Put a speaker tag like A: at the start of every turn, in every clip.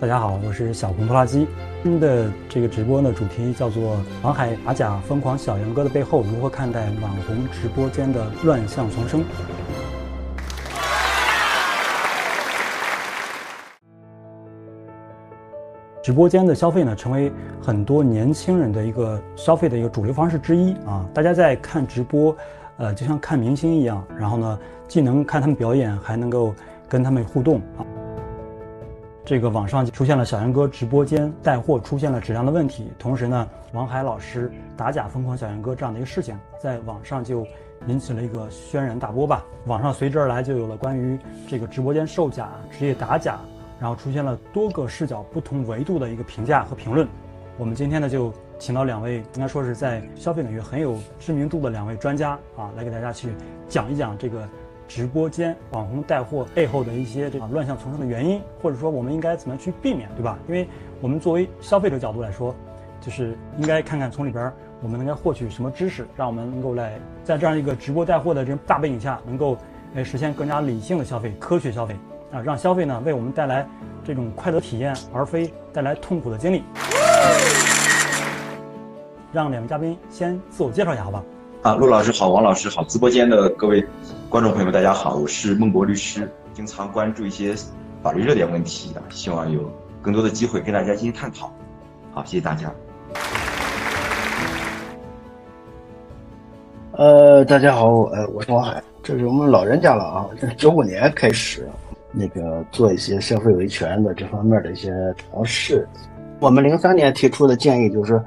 A: 大家好，我是小红拖拉机。今天的这个直播呢，主题叫做《王海打假疯狂小杨哥的背后，如何看待网红直播间的乱象丛生》。直播间的消费呢，成为很多年轻人的一个消费的一个主流方式之一啊。大家在看直播，呃，就像看明星一样，然后呢，既能看他们表演，还能够跟他们互动啊。这个网上出现了小杨哥直播间带货出现了质量的问题，同时呢，王海老师打假疯狂小杨哥这样的一个事情，在网上就引起了一个轩然大波吧。网上随之而来就有了关于这个直播间售假、职业打假。然后出现了多个视角、不同维度的一个评价和评论。我们今天呢就请到两位，应该说是在消费领域很有知名度的两位专家啊，来给大家去讲一讲这个直播间网红带货背后的一些这个乱象丛生的原因，或者说我们应该怎么去避免，对吧？因为我们作为消费者角度来说，就是应该看看从里边我们应该获取什么知识，让我们能够来在这样一个直播带货的这种大背景下，能够诶实现更加理性的消费、科学消费。啊，让消费呢为我们带来这种快乐体验，而非带来痛苦的经历。让两位嘉宾先自我介绍一下，好吧？
B: 啊，陆老师好，王老师好，直播间的各位观众朋友们，大家好，我是孟博律师，经常关注一些法律热点问题的，希望有更多的机会跟大家进行探讨。好，谢谢大家。
C: 呃，大家好，呃，我是王海，这是我们老人家了啊，这九五年开始。那个做一些消费维权的这方面的一些尝试，我们零三年提出的建议就是，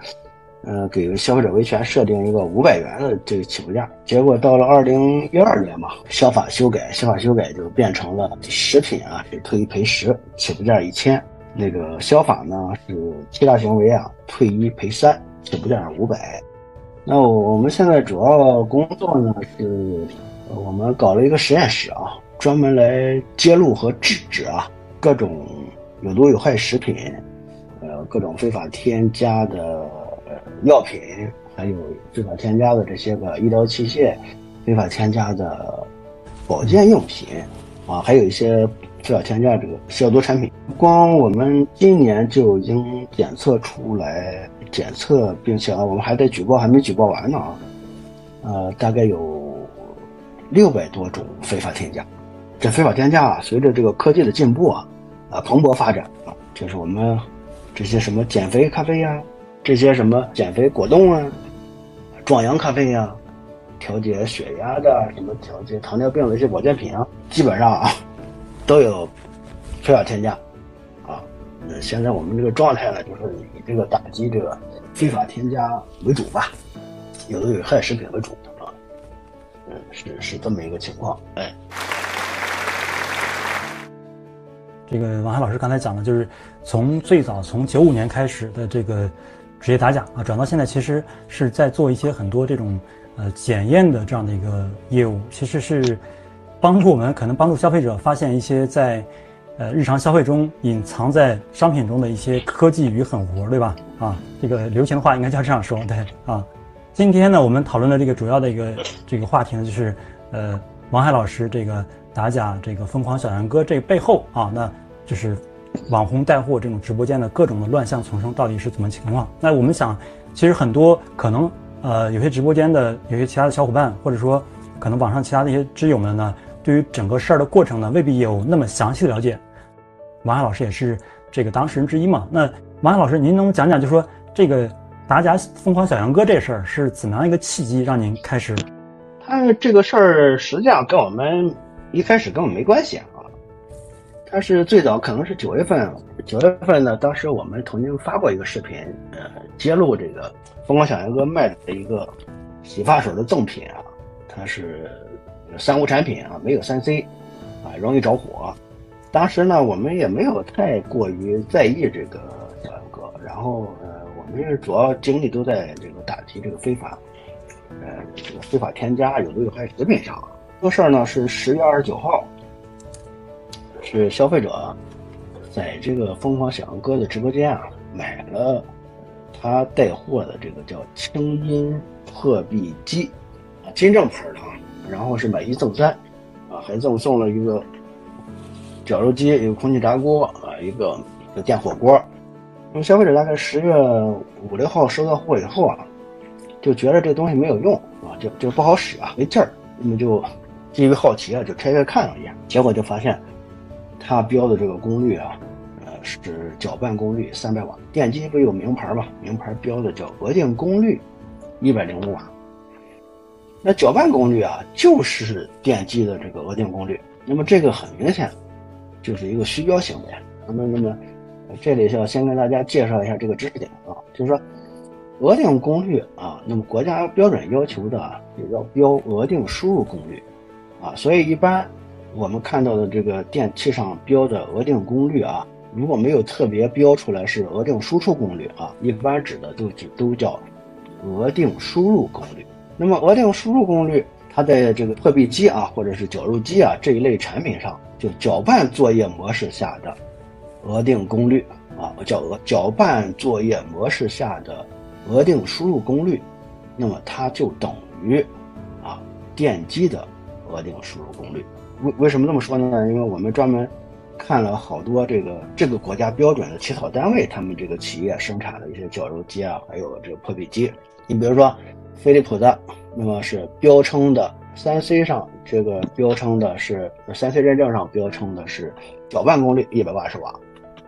C: 嗯，给消费者维权设定一个五百元的这个起步价。结果到了二零一二年嘛，消法修改，消法修改就变成了食品啊是退一赔十，起步价一千。那个消法呢是欺诈行为啊退一赔三，起步价五百。那我们现在主要工作呢是，我们搞了一个实验室啊。专门来揭露和制止啊各种有毒有害食品，呃各种非法添加的药品，还有非法添加的这些个医疗器械，非法添加的保健用品，啊还有一些非法添加这个消毒产品。光我们今年就已经检测出来，检测并且啊我们还在举报，还没举报完呢啊，呃大概有六百多种非法添加。这非法添加啊，随着这个科技的进步啊，啊蓬勃发展啊，就是我们这些什么减肥咖啡呀，这些什么减肥果冻啊，壮阳咖啡呀，调节血压的什么调节糖尿病的一些保健品啊，基本上啊 都有非法添加啊。那现在我们这个状态呢，就是以这个打击这个非法添加为主吧，有的有害食品为主啊。嗯，是是这么一个情况，哎。
A: 这个王海老师刚才讲的，就是从最早从九五年开始的这个职业打假啊，转到现在，其实是在做一些很多这种呃检验的这样的一个业务，其实是帮助我们可能帮助消费者发现一些在呃日常消费中隐藏在商品中的一些科技与狠活，对吧？啊，这个流行的话应该叫这样说，对啊。今天呢，我们讨论的这个主要的一个这个话题呢，就是呃王海老师这个打假这个疯狂小杨哥这背后啊，那。就是网红带货这种直播间的各种的乱象丛生到底是怎么情况？那我们想，其实很多可能呃有些直播间的有些其他的小伙伴，或者说可能网上其他的一些知友们呢，对于整个事儿的过程呢，未必有那么详细的了解。王海老师也是这个当事人之一嘛。那王海老师，您能讲讲，就说这个打假疯狂小杨哥这事儿是怎么样一个契机让您开始？
C: 他这个事儿实际上跟我们一开始根本没关系啊。但是最早可能是九月份，九月份呢，当时我们曾经发过一个视频，呃，揭露这个疯狂小杨哥卖的一个洗发水的赠品啊，它是三无产品啊，没有三 C，啊，容易着火。当时呢，我们也没有太过于在意这个小杨哥，然后呃，我们主要精力都在这个打击这个非法，呃，这个非法添加有毒有害食品上。这个事儿呢是十月二十九号。是消费者在这个疯狂小杨哥的直播间啊，买了他带货的这个叫清音破壁机啊，金正牌的啊，然后是买一赠三啊，还赠送了一个绞肉机、一个空气炸锅啊，一个电火锅。那么消费者大概十月五六号收到货以后啊，就觉得这东西没有用啊，就就不好使啊，没劲儿。那么就基于好奇啊，就拆开看了一眼，结果就发现它标的这个功率啊，呃是搅拌功率三百瓦，电机不有名牌吗？名牌标的叫额定功率一百零五瓦。那搅拌功率啊，就是电机的这个额定功率。那么这个很明显就是一个虚标行为。那么，那么。这里要先跟大家介绍一下这个知识点啊，就是说，额定功率啊，那么国家标准要求的也要标额定输入功率，啊，所以一般我们看到的这个电器上标的额定功率啊，如果没有特别标出来是额定输出功率啊，一般指的都只都叫额定输入功率。那么额定输入功率，它在这个破壁机啊，或者是绞肉机啊这一类产品上，就搅拌作业模式下的。额定功率啊，叫额搅拌作业模式下的额定输入功率，那么它就等于啊电机的额定输入功率。为为什么这么说呢？因为我们专门看了好多这个这个国家标准的起草单位，他们这个企业生产的一些绞肉机啊，还有这个破壁机。你比如说飞利浦的，那么是标称的三 C 上这个标称的是三 C 认证上标称的是搅拌功率一百八十瓦。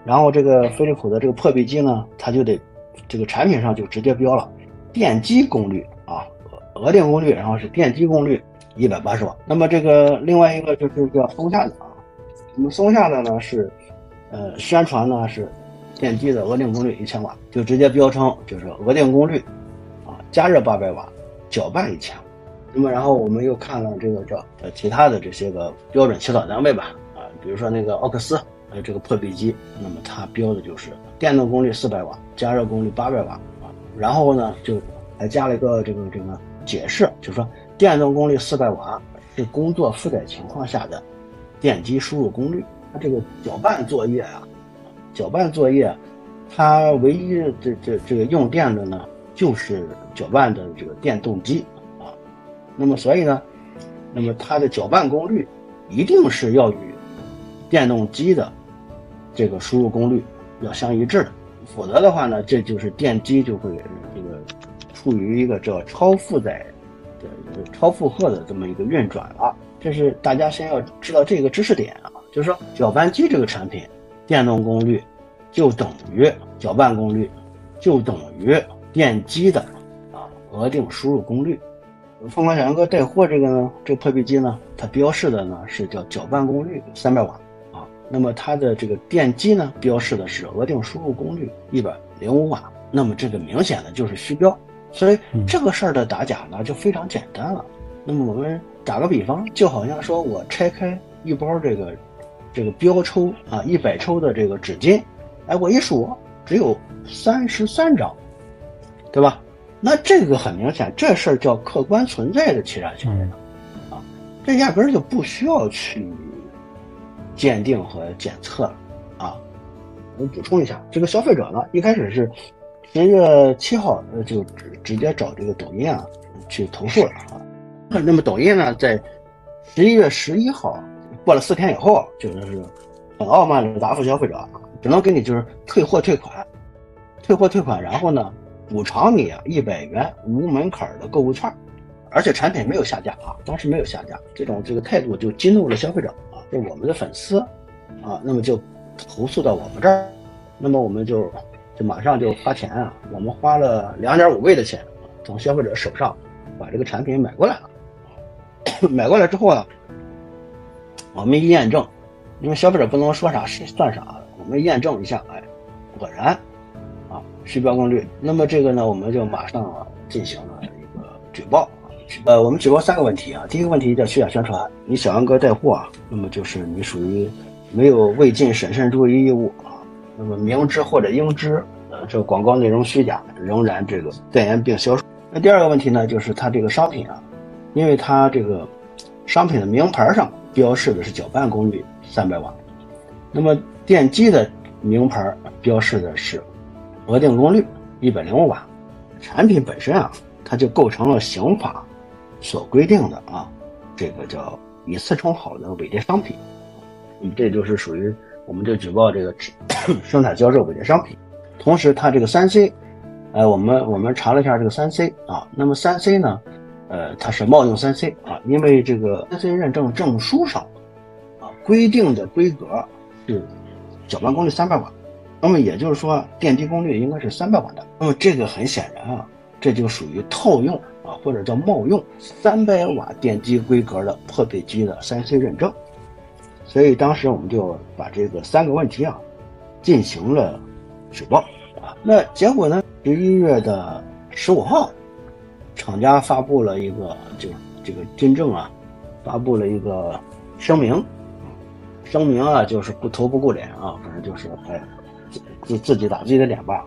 C: 然后这个飞利浦的这个破壁机呢，它就得这个产品上就直接标了电机功率啊，额定功率，然后是电机功率一百八十瓦。那么这个另外一个就是叫松下的啊，我们松下的呢是呃宣传呢是电机的额定功率一千瓦，就直接标称就是额定功率啊，加热八百瓦，搅拌一千瓦。那么然后我们又看了这个叫呃其他的这些个标准起草单位吧啊，比如说那个奥克斯。呃，这个破壁机，那么它标的就是电动功率四百瓦，加热功率八百瓦啊。然后呢，就还加了一个这个这个解释，就是说电动功率四百瓦是工作负载情况下的电机输入功率。它这个搅拌作业啊，搅拌作业，它唯一这这这个用电的呢，就是搅拌的这个电动机啊。那么所以呢，那么它的搅拌功率一定是要与电动机的。这个输入功率要相一致的，否则的话呢，这就是电机就会这个处于一个叫超负载的、超负荷的这么一个运转了。这是大家先要知道这个知识点啊，就是说搅拌机这个产品，电动功率就等于搅拌功率，就等于电机的啊额定输入功率。凤凰小杨哥带货这个呢，这个破壁机呢，它标示的呢是叫搅拌功率三百瓦啊。那么它的这个电机呢，标示的是额定输入功率一百零五瓦，那么这个明显的就是虚标，所以这个事儿的打假呢就非常简单了。那么我们打个比方，就好像说我拆开一包这个这个标抽啊一百抽的这个纸巾，哎，我一数只有三十三张，对吧？那这个很明显，这事儿叫客观存在的欺诈行为啊，这压根儿就不需要去。鉴定和检测了，啊，我补充一下，这个消费者呢，一开始是十月七号，呃，就直直接找这个抖音啊去投诉了啊。那么抖音呢，在十一月十一号过了四天以后，就是很傲慢的答复消费者，只能给你就是退货退款，退货退款，然后呢补偿你一百元无门槛的购物券，而且产品没有下架啊，当时没有下架，这种这个态度就激怒了消费者。啊，就我们的粉丝，啊，那么就投诉到我们这儿，那么我们就就马上就花钱啊，我们花了两点五倍的钱从消费者手上把这个产品买过来了。买过来之后啊，我们一验证，因为消费者不能说啥是算啥，我们验证一下，哎，果然啊虚标功率。那么这个呢，我们就马上进行了一个举报。呃，我们举报三个问题啊。第一个问题叫虚假宣传，你小杨哥带货啊，那么就是你属于没有未尽审慎注意义务啊，那么明知或者应知呃这个广告内容虚假，仍然这个代言并销售。那第二个问题呢，就是它这个商品啊，因为它这个商品的名牌上标示的是搅拌功率三百瓦，那么电机的名牌标示的是额定功率一百零五瓦，产品本身啊，它就构成了刑法。所规定的啊，这个叫以次充好的伪劣商品，嗯这就是属于我们就举报这个 生产销售伪劣商品。同时，它这个三 C，呃，我们我们查了一下这个三 C 啊，那么三 C 呢，呃，它是冒用三 C 啊，因为这个三 C 认证证书上啊规定的规格是搅拌功率三百瓦，那么也就是说电机功率应该是三百瓦的。那么这个很显然啊，这就属于套用啊，或者叫冒用三百瓦电机规格的破壁机的三 C 认证。所以当时我们就把这个三个问题啊进行了举报啊。那结果呢？十一月的十五号，厂家发布了一个，就这个军政啊，发布了一个声明，声明啊，就是不头不顾脸啊，反正就是哎，自自己打自己的脸吧，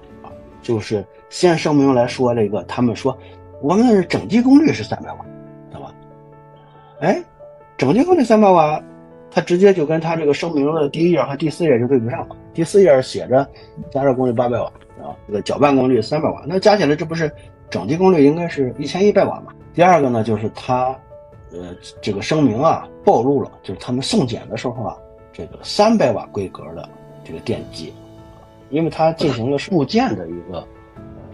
C: 就是先声明来说这个，他们说我们整机功率是三百瓦，知道吧？哎，整机功率三百瓦。它直接就跟它这个声明的第一页和第四页就对不上了。第四页写着加热功率八百瓦啊，这个搅拌功率三百瓦，那加起来这不是整机功率应该是一千一百瓦吗？第二个呢，就是它，呃，这个声明啊暴露了，就是他们送检的时候啊，这个三百瓦规格的这个电机，因为它进行了部件的一个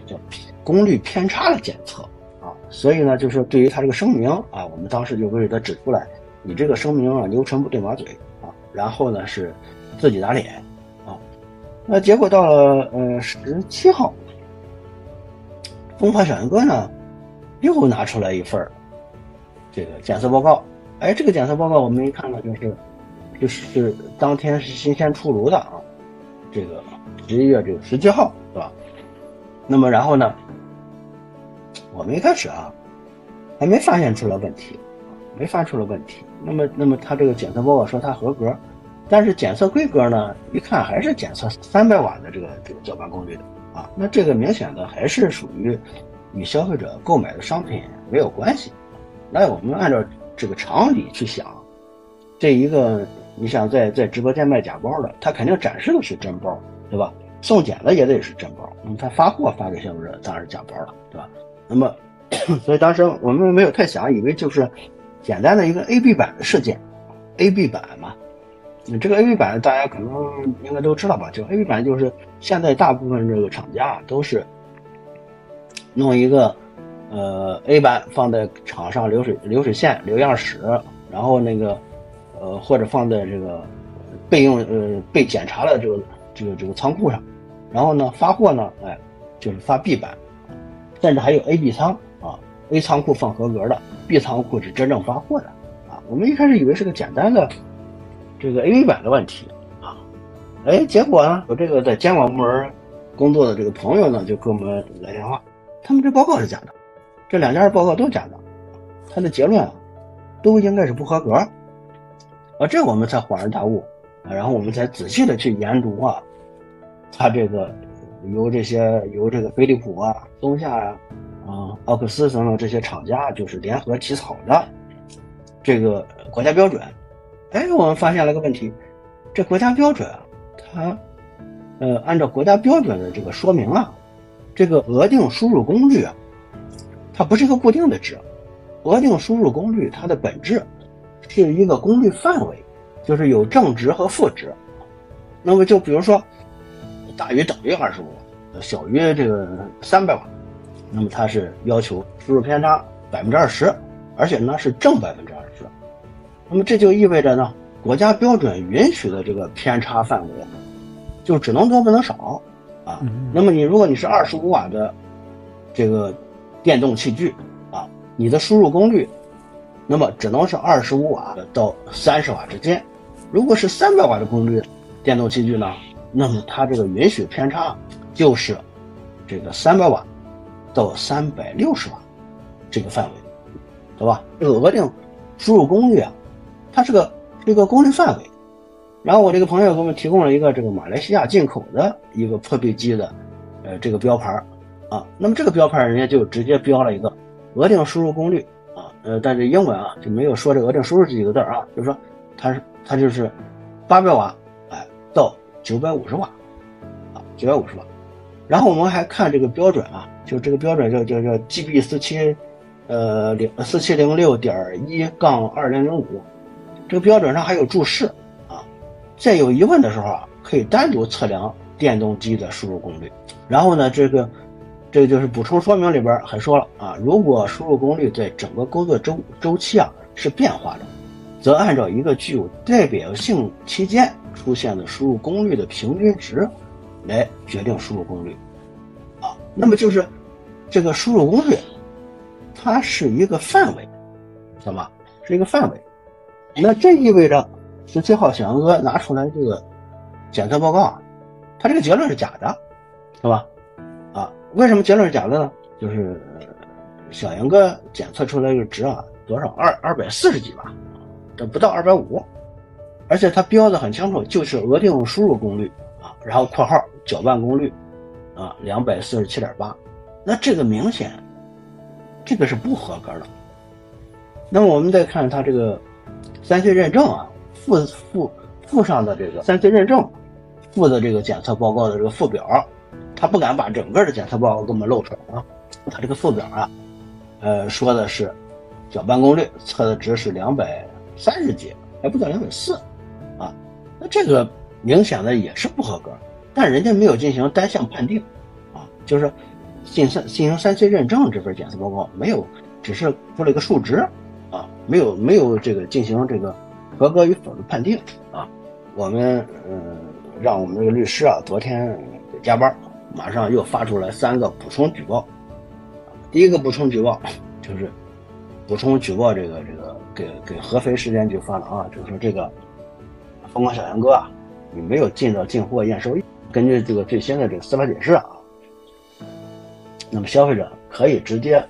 C: 叫功率偏差的检测啊，所以呢，就是对于它这个声明啊，我们当时就为他指出来。你这个声明啊，牛唇不对马嘴啊，然后呢是自己打脸啊，那结果到了呃十七号，风华小杨哥呢又拿出来一份这个检测报告，哎，这个检测报告我们一看呢，就是就是当天是新鲜出炉的啊，这个十一月这个十七号是吧？那么然后呢，我们一开始啊还没发现出来问题。没发出了问题，那么，那么他这个检测报告说它合格，但是检测规格呢，一看还是检测三百瓦的这个这个搅拌功率的啊，那这个明显的还是属于与消费者购买的商品没有关系。那我们按照这个常理去想，这一个你想在在直播间卖假包的，他肯定展示的是真包，对吧？送检的也得是真包，那么他发货发给消费者当然是假包了，对吧？那么，所以当时我们没有太想，以为就是。简单的一个 A B 板的事件，A B 板嘛，你这个 A B 板大家可能应该都知道吧？就 A B 板就是现在大部分这个厂家都是弄一个呃 A 板放在厂上流水流水线流样室，然后那个呃或者放在这个备用呃被检查的这个这个这个仓库上，然后呢发货呢，哎就是发 B 板，甚至还有 A B 仓。A 仓库放合格的，B 仓库是真正发货的，啊，我们一开始以为是个简单的这个 A B 版的问题，啊，哎，结果呢，我这个在监管部门工作的这个朋友呢，就给我们来电话，他们这报告是假的，这两家的报告都假的，他的结论啊，都应该是不合格，啊，这我们才恍然大悟，啊，然后我们才仔细的去研读啊，他这个由这些由这个飞利浦啊、松下呀。啊，奥克斯等等这些厂家就是联合起草的这个国家标准。哎，我们发现了个问题，这国家标准啊，它呃按照国家标准的这个说明啊，这个额定输入功率啊，它不是一个固定的值。额定输入功率它的本质是一个功率范围，就是有正值和负值。那么就比如说大于等于二十五，小于这个三百瓦。那么它是要求输入偏差百分之二十，而且呢是正百分之二十。那么这就意味着呢，国家标准允许的这个偏差范围，就只能多不能少啊。那么你如果你是二十五瓦的这个电动器具啊，你的输入功率，那么只能是二十五瓦到三十瓦之间。如果是三百瓦的功率电动器具呢，那么它这个允许偏差就是这个三百瓦。到三百六十瓦这个范围，对吧？这个额定输入功率啊，它是个这个功率范围。然后我这个朋友给我们提供了一个这个马来西亚进口的一个破壁机的，呃，这个标牌啊。那么这个标牌人家就直接标了一个额定输入功率啊，呃，但是英文啊就没有说这额定输入这几个字啊，就是说它是它就是八百瓦哎到九百五十瓦啊，九百五十瓦。然后我们还看这个标准啊。就这个标准叫叫叫 GB 四七，呃零四七零六点一杠二零零五，这个标准上还有注释啊，在有疑问的时候啊，可以单独测量电动机的输入功率。然后呢，这个这个就是补充说明里边还说了啊，如果输入功率在整个工作周周期啊是变化的，则按照一个具有代表性期间出现的输入功率的平均值来决定输入功率。啊，那么就是这个输入功率，它是一个范围，知道吗？是一个范围。那这意味着十七号小杨哥拿出来这个检测报告啊，他这个结论是假的，是吧？啊，为什么结论是假的呢？就是小杨哥检测出来这个值啊，多少？二二百四十几吧，这不到二百五，而且他标的很清楚，就是额定输入功率，然后括号搅拌功率啊，两百四十七点八，那这个明显，这个是不合格的。那么我们再看它这个。三 C 认证啊，附附附上的这个三 C 认证附的这个检测报告的这个附表，他不敢把整个的检测报告给我们露出来啊。他这个附表啊，呃，说的是搅拌功率测的值是两百三十几，还不到两百四啊。那这个明显的也是不合格，但人家没有进行单项判定啊，就是进三进行三 C 认证这份检测报告没有，只是出了一个数值。啊，没有没有这个进行这个合格与否的判定啊，我们嗯让我们这个律师啊昨天加班，马上又发出来三个补充举报。第一个补充举报就是补充举报这个这个给给合肥市监局发了啊，就是说这个疯狂小杨哥啊，你没有尽到进货验收，根据这个最新的这个司法解释啊，那么消费者可以直接。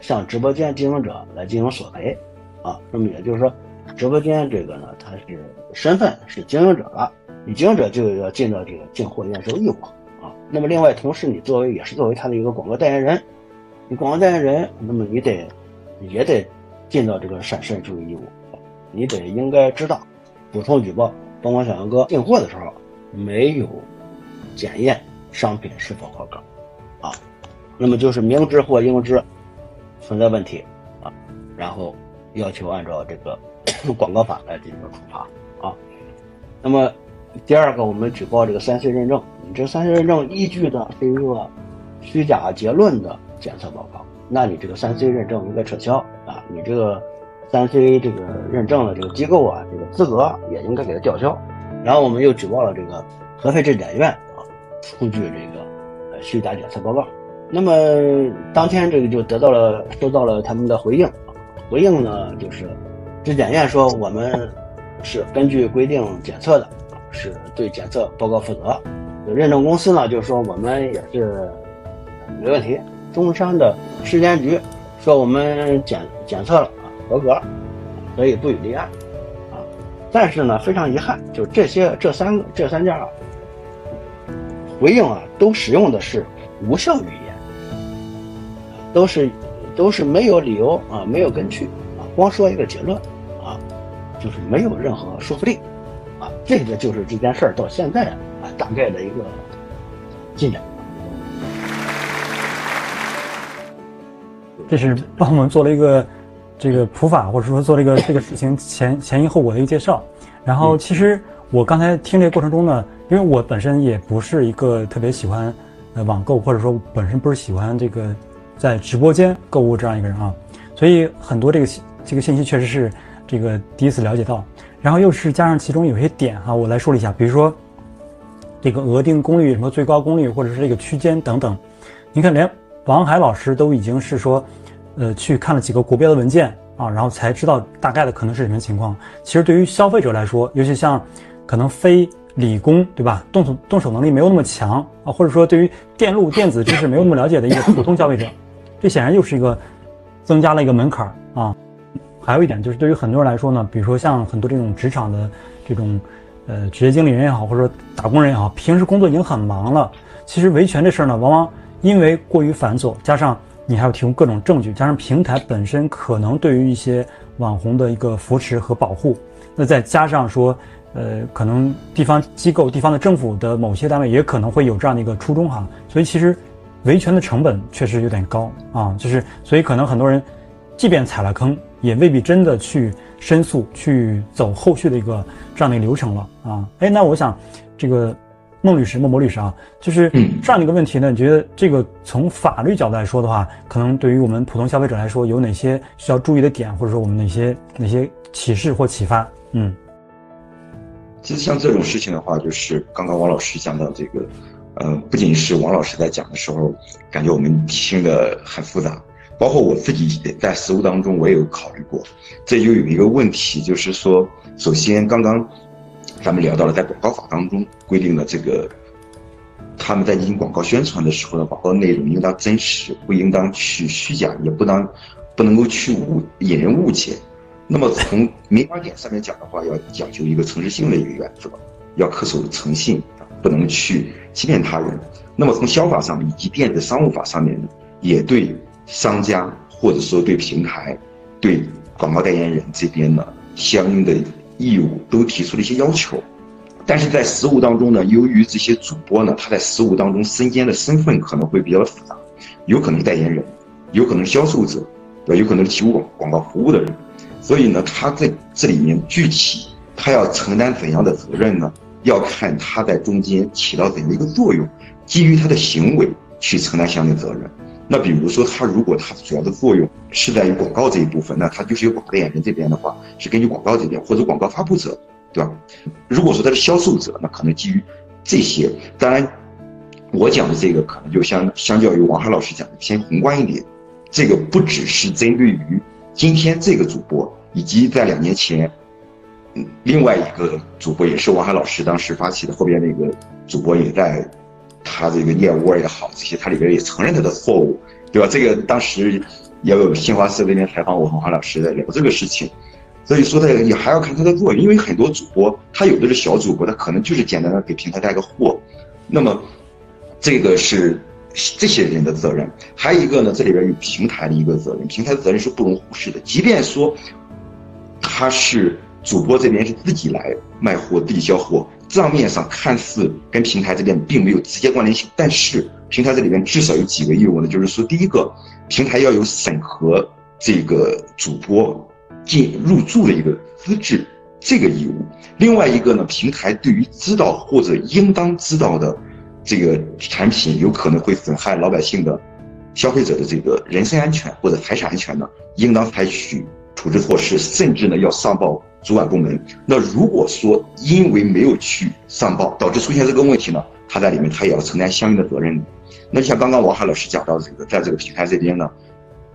C: 向直播间经营者来进行索赔，啊，那么也就是说，直播间这个呢，它是身份是经营者了，你经营者就要尽到这个进货验收义务，啊，那么另外同时你作为也是作为他的一个广告代言人，你广告代言人，那么你得也得尽到这个审慎注意义务，你得应该知道，补充举报帮光小杨哥进货的时候没有检验商品是否合格，啊，那么就是明知或应知。存在问题，啊，然后要求按照这个 广告法来进行处罚啊。那么第二个，我们举报这个三 C 认证，你这三 C 认证依据的是一个虚假结论的检测报告，那你这个三 C 认证应该撤销啊，你这个三 C 这个认证的这个机构啊，这个资格也应该给它吊销。然后我们又举报了这个合肥质检院啊，出具这个呃虚假检测报告。那么当天这个就得到了收到了他们的回应，回应呢就是质检院说我们是根据规定检测的，是对检测报告负责。认证公司呢就说我们也是没问题。中山的市监局说我们检检测了合格，所以不予立案啊。但是呢非常遗憾，就这些这三这三家啊回应啊都使用的是无效语言。都是，都是没有理由啊，没有根据啊，光说一个结论啊，就是没有任何说服力啊。这个就是这件事儿到现在啊大概的一个进展。
A: 这是帮我们做了一个这个普法，或者说做了一个这个事情前前因后果的一个介绍。然后其实我刚才听这个过程中呢，因为我本身也不是一个特别喜欢呃网购，或者说本身不是喜欢这个。在直播间购物这样一个人啊，所以很多这个这个信息确实是这个第一次了解到，然后又是加上其中有些点哈，我来说一下，比如说这个额定功率什么最高功率或者是这个区间等等，你看连王海老师都已经是说，呃，去看了几个国标的文件啊，然后才知道大概的可能是什么情况。其实对于消费者来说，尤其像可能非理工对吧，动手动手能力没有那么强啊，或者说对于电路电子知识没有那么了解的一个普通消费者。这显然又是一个增加了一个门槛儿啊！还有一点就是，对于很多人来说呢，比如说像很多这种职场的这种呃职业经理人也好，或者说打工人也好，平时工作已经很忙了。其实维权这事儿呢，往往因为过于繁琐，加上你还要提供各种证据，加上平台本身可能对于一些网红的一个扶持和保护，那再加上说，呃，可能地方机构、地方的政府的某些单位也可能会有这样的一个初衷哈，所以其实。维权的成本确实有点高啊，就是所以可能很多人，即便踩了坑也未必真的去申诉、去走后续的一个这样的一个流程了啊。哎，那我想，这个孟律师、孟博律师啊，就是这样的一个问题呢，你觉得这个从法律角度来说的话，可能对于我们普通消费者来说，有哪些需要注意的点，或者说我们哪些哪些启示或启发？嗯。
B: 其实像这种事情的话，就是刚刚王老师讲到这个，呃，不仅是王老师在讲的时候，感觉我们听的很复杂，包括我自己在实务当中，我也有考虑过。这就有一个问题，就是说，首先刚刚咱们聊到了，在广告法当中规定的这个，他们在进行广告宣传的时候呢，广告内容应当真实，不应当去虚假，也不当不能够去误引人误解。那么从民法典上面讲的话，要讲究一个诚实性的一个原则，要恪守诚信，不能去欺骗他人。那么从消法上面以及电子商务法上面呢，也对商家或者说对平台、对广告代言人这边呢相应的义务都提出了一些要求。但是在实务当中呢，由于这些主播呢，他在实务当中身兼的身份可能会比较复杂，有可能代言人，有可能销售者，对，有可能是提供广广告服务的人。所以呢，他在这里面具体他要承担怎样的责任呢？要看他在中间起到怎样的一个作用，基于他的行为去承担相应责任。那比如说，他如果他主要的作用是在于广告这一部分，那他就是由广告代言人这边的话，是根据广告这边或者广告发布者，对吧？如果说他是销售者，那可能基于这些。当然，我讲的这个可能就相相较于王海老师讲的偏宏观一点，这个不只是针对于。今天这个主播，以及在两年前，嗯，另外一个主播也是王海老师当时发起的，后边那个主播也在，他这个燕窝也好，这些他里边也承认他的错误，对吧？这个当时也有新华社那边采访我，和黄老师在聊这个事情，所以说呢，也还要看他的作用，因为很多主播他有的是小主播，他可能就是简单的给平台带个货，那么这个是。这些人的责任，还有一个呢，这里边有平台的一个责任，平台的责任是不容忽视的。即便说他是主播这边是自己来卖货、自己销货，账面上看似跟平台这边并没有直接关联性，但是平台这里边至少有几个义务呢？就是说，第一个，平台要有审核这个主播进入驻的一个资质这个义务；另外一个呢，平台对于知道或者应当知道的。这个产品有可能会损害老百姓的、消费者的这个人身安全或者财产安全呢，应当采取处置措施，甚至呢要上报主管部门。那如果说因为没有去上报，导致出现这个问题呢，他在里面他也要承担相应的责任。那像刚刚王海老师讲到这个，在这个平台这边呢，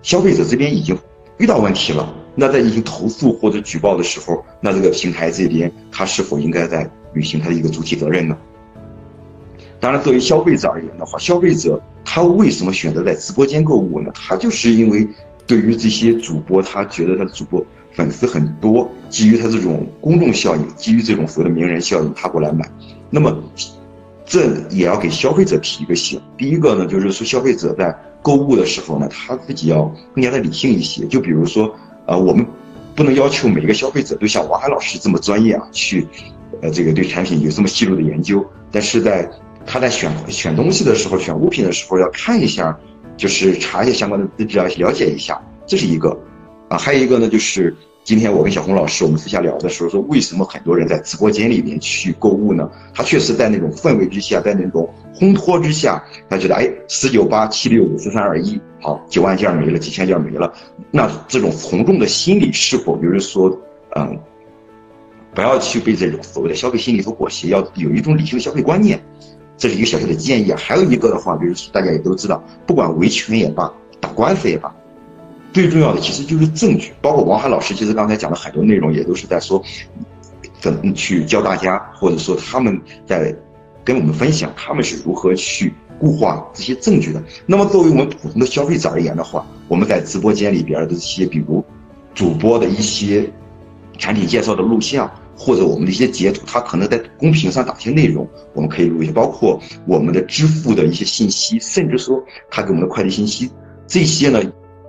B: 消费者这边已经遇到问题了，那在进行投诉或者举报的时候，那这个平台这边他是否应该在履行他的一个主体责任呢？当然，作为消费者而言的话，消费者他为什么选择在直播间购物呢？他就是因为对于这些主播，他觉得他的主播粉丝很多，基于他这种公众效应，基于这种所谓的名人效应，他过来买。那么，这也要给消费者提一个醒。第一个呢，就是说消费者在购物的时候呢，他自己要更加的理性一些。就比如说，呃，我们不能要求每一个消费者都像王海老师这么专业啊，去，呃，这个对产品有这么细入的研究。但是在他在选选东西的时候，选物品的时候要看一下，就是查一下相关的资质，了解一下，这是一个。啊，还有一个呢，就是今天我跟小红老师我们私下聊的时候说，为什么很多人在直播间里面去购物呢？他确实在那种氛围之下，在那种烘托之下，他觉得哎，四九八七六五四三二一，好，九万件没了，几千件没了，那这种从众的心理是否，比如说，嗯，不要去被这种所谓的消费心理所裹挟，要有一种理性的消费观念。这是一个小小的建议啊，还有一个的话，比如大家也都知道，不管维权也罢，打官司也罢，最重要的其实就是证据。包括王海老师，其实刚才讲的很多内容，也都是在说怎么去教大家，或者说他们在跟我们分享他们是如何去固化这些证据的。那么作为我们普通的消费者而言的话，我们在直播间里边的这些，比如主播的一些产品介绍的录像。或者我们的一些截图，他可能在公屏上打些内容，我们可以录一下，包括我们的支付的一些信息，甚至说他给我们的快递信息，这些呢，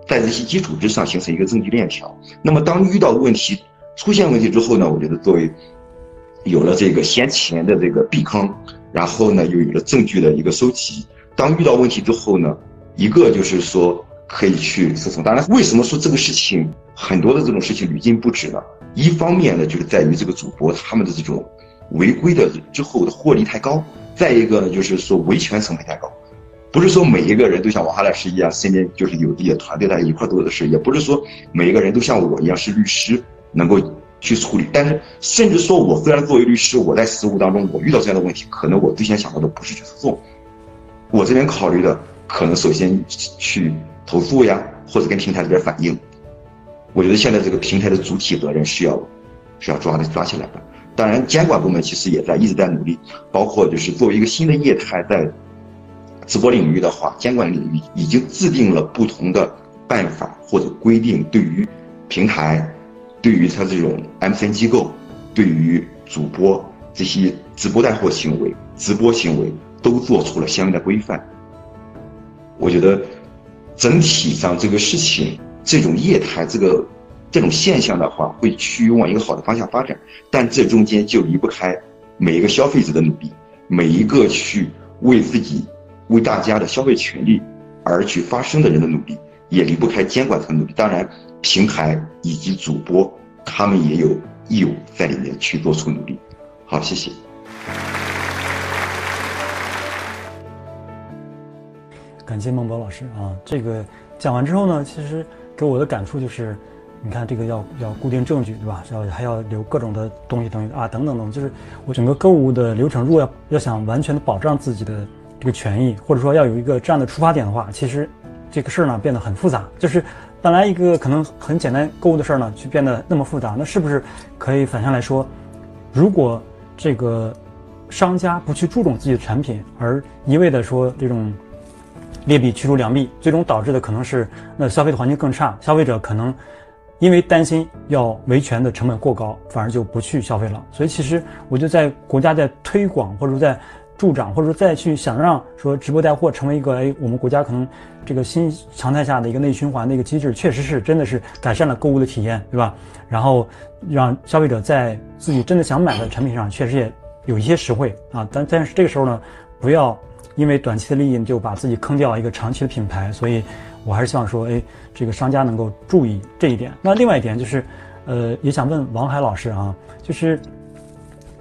B: 在这些基础之上形成一个证据链条。那么当遇到问题出现问题之后呢，我觉得作为有了这个先前的这个避坑，然后呢又有了证据的一个收集，当遇到问题之后呢，一个就是说可以去诉讼。当然，为什么说这个事情？很多的这种事情屡禁不止呢。一方面呢，就是在于这个主播他们的这种违规的之后的获利太高；再一个呢，就是说维权成本太高。不是说每一个人都像王哈老师一样，身边就是有自己的团队，大家一块做的事；也不是说每一个人都像我一样是律师，能够去处理。但是，甚至说我虽然作为律师，我在实务当中我遇到这样的问题，可能我最先想到的不是去诉讼，我这边考虑的可能首先去投诉呀，或者跟平台这边反映。我觉得现在这个平台的主体责任是要是要抓的抓起来的。当然，监管部门其实也在一直在努力，包括就是作为一个新的业态在。直播领域的话，监管领域已经制定了不同的办法或者规定，对于平台，对于他这种 MCN 机构，对于主播这些直播带货行为、直播行为都做出了相应的规范。我觉得整体上这个事情，这种业态这个这种现象的话，会趋于往一个好的方向发展，但这中间就离不开每一个消费者的努力，每一个去为自己。为大家的消费权利而去发声的人的努力，也离不开监管层努力。当然，平台以及主播他们也有义务在里面去做出努力。好，谢谢。
A: 感谢孟博老师啊，这个讲完之后呢，其实给我的感触就是，你看这个要要固定证据，对吧？要还要留各种的东西等于啊等等等，就是我整个购物的流程，如果要要想完全的保障自己的。这个权益，或者说要有一个这样的出发点的话，其实这个事儿呢变得很复杂。就是本来一个可能很简单购物的事儿呢，却变得那么复杂。那是不是可以反向来说，如果这个商家不去注重自己的产品，而一味的说这种劣币驱逐良币，最终导致的可能是那消费的环境更差，消费者可能因为担心要维权的成本过高，反而就不去消费了。所以其实我就在国家在推广或者说在。助长，或者说再去想让说直播带货成为一个哎，我们国家可能这个新常态下的一个内循环的一个机制，确实是真的是改善了购物的体验，对吧？然后让消费者在自己真的想买的产品上，确实也有一些实惠啊。但但是这个时候呢，不要因为短期的利益就把自己坑掉一个长期的品牌。所以我还是希望说，哎，这个商家能够注意这一点。那另外一点就是，呃，也想问王海老师啊，就是。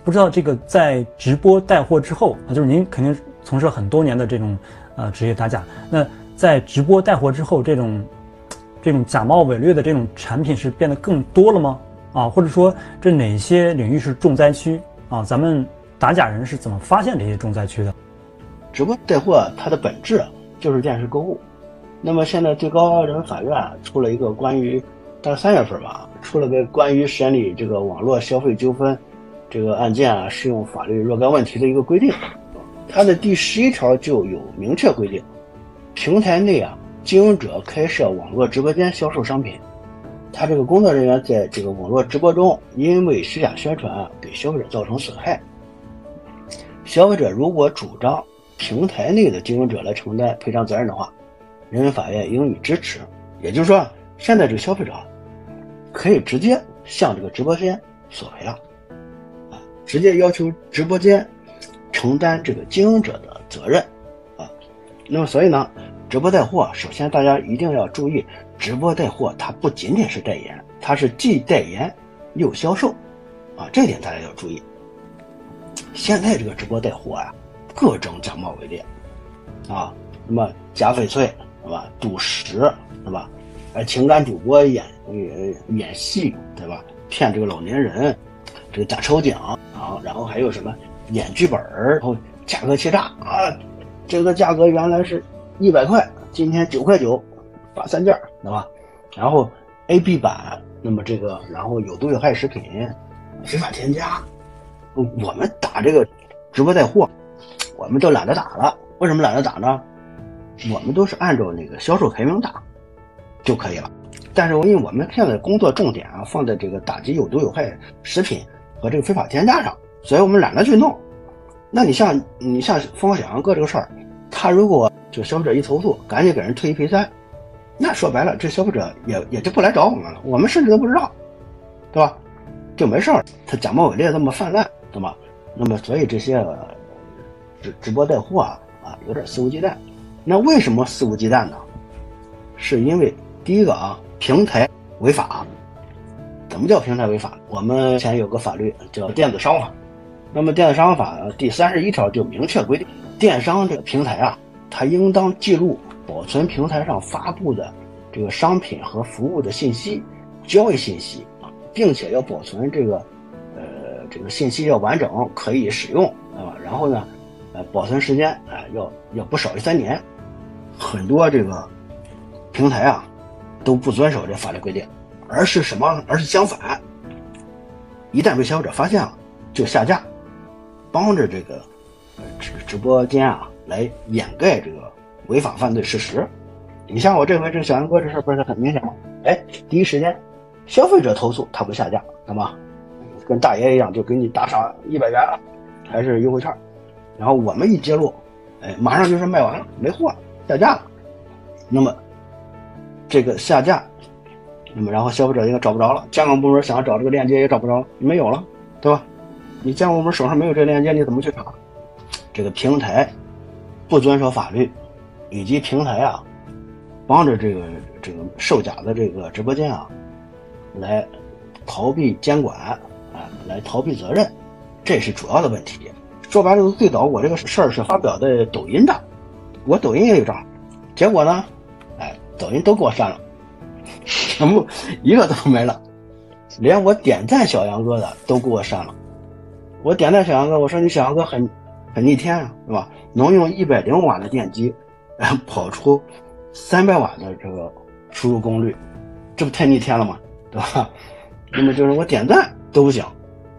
A: 不知道这个在直播带货之后啊，就是您肯定从事很多年的这种呃职业打假。那在直播带货之后，这种这种假冒伪劣的这种产品是变得更多了吗？啊，或者说这哪些领域是重灾区啊？咱们打假人是怎么发现这些重灾区的？
C: 直播带货它的本质就是电视购物。那么现在最高人民法院出了一个关于，大概三月份吧，出了个关于审理这个网络消费纠纷。这个案件啊，适用法律若干问题的一个规定，它的第十一条就有明确规定：平台内啊，经营者开设网络直播间销售商品，他这个工作人员在这个网络直播中，因为虚假宣传给消费者造成损害，消费者如果主张平台内的经营者来承担赔偿责任的话，人民法院应予支持。也就是说，现在这个消费者可以直接向这个直播间索赔了。直接要求直播间承担这个经营者的责任啊，那么所以呢，直播带货，首先大家一定要注意，直播带货它不仅仅是代言，它是既代言又销售啊，这点大家要注意。现在这个直播带货啊，各种假冒伪劣啊，什么假翡翠是吧，赌石是吧，哎，情感主播演演戏对吧，骗这个老年人。这个假抽奖啊，然后还有什么演剧本儿，然后价格欺诈啊，这个价格原来是一百块，今天九块九发三件，对吧？然后 A B 版，那么这个然后有毒有害食品，非法添加，我们打这个直播带货，我们就懒得打了。为什么懒得打呢？我们都是按照那个销售排名打就可以了。但是因为我们现在工作重点啊放在这个打击有毒有害食品。和这个非法添加上，所以我们懒得去弄。那你像你像疯狂小杨哥这个事儿，他如果就消费者一投诉，赶紧给人退一赔三，那说白了，这消费者也也就不来找我们了，我们甚至都不知道，对吧？就没事儿。他假冒伪劣这么泛滥，对吧？那么所以这些直直播带货啊啊有点肆无忌惮。那为什么肆无忌惮呢？是因为第一个啊，平台违法。怎么叫平台违法？我们前有个法律叫《电子商务法》，那么《电子商务法》第三十一条就明确规定，电商这个平台啊，它应当记录、保存平台上发布的这个商品和服务的信息、交易信息，并且要保存这个呃这个信息要完整，可以使用啊。然后呢，呃，保存时间啊要要不少于三年。很多这个平台啊都不遵守这法律规定。而是什么？而是相反，一旦被消费者发现了，就下架，帮着这个直直播间啊来掩盖这个违法犯罪事实。你像我这回这小杨哥这事不是很明显吗？哎，第一时间消费者投诉他不下架，干嘛？跟大爷一样，就给你打赏一百元啊，还是优惠券。然后我们一揭露，哎，马上就说卖完了，没货了，下架了。那么这个下架。那么，然后消费者应该找不着了，监管部门想要找这个链接也找不着了，没有了，对吧？你监管部门手上没有这个链接，你怎么去查？这个平台不遵守法律，以及平台啊，帮着这个这个售假的这个直播间啊，来逃避监管啊，来逃避责任，这是主要的问题。说白了，最早我这个事儿是发表在抖音的，我抖音也有账，结果呢，哎，抖音都给我删了。全部一个都没了，连我点赞小杨哥的都给我删了。我点赞小杨哥，我说你小杨哥很很逆天啊，是吧？能用一百零瓦的电机，然后跑出三百瓦的这个输入功率，这不太逆天了吗？对吧？那么就是我点赞都不行，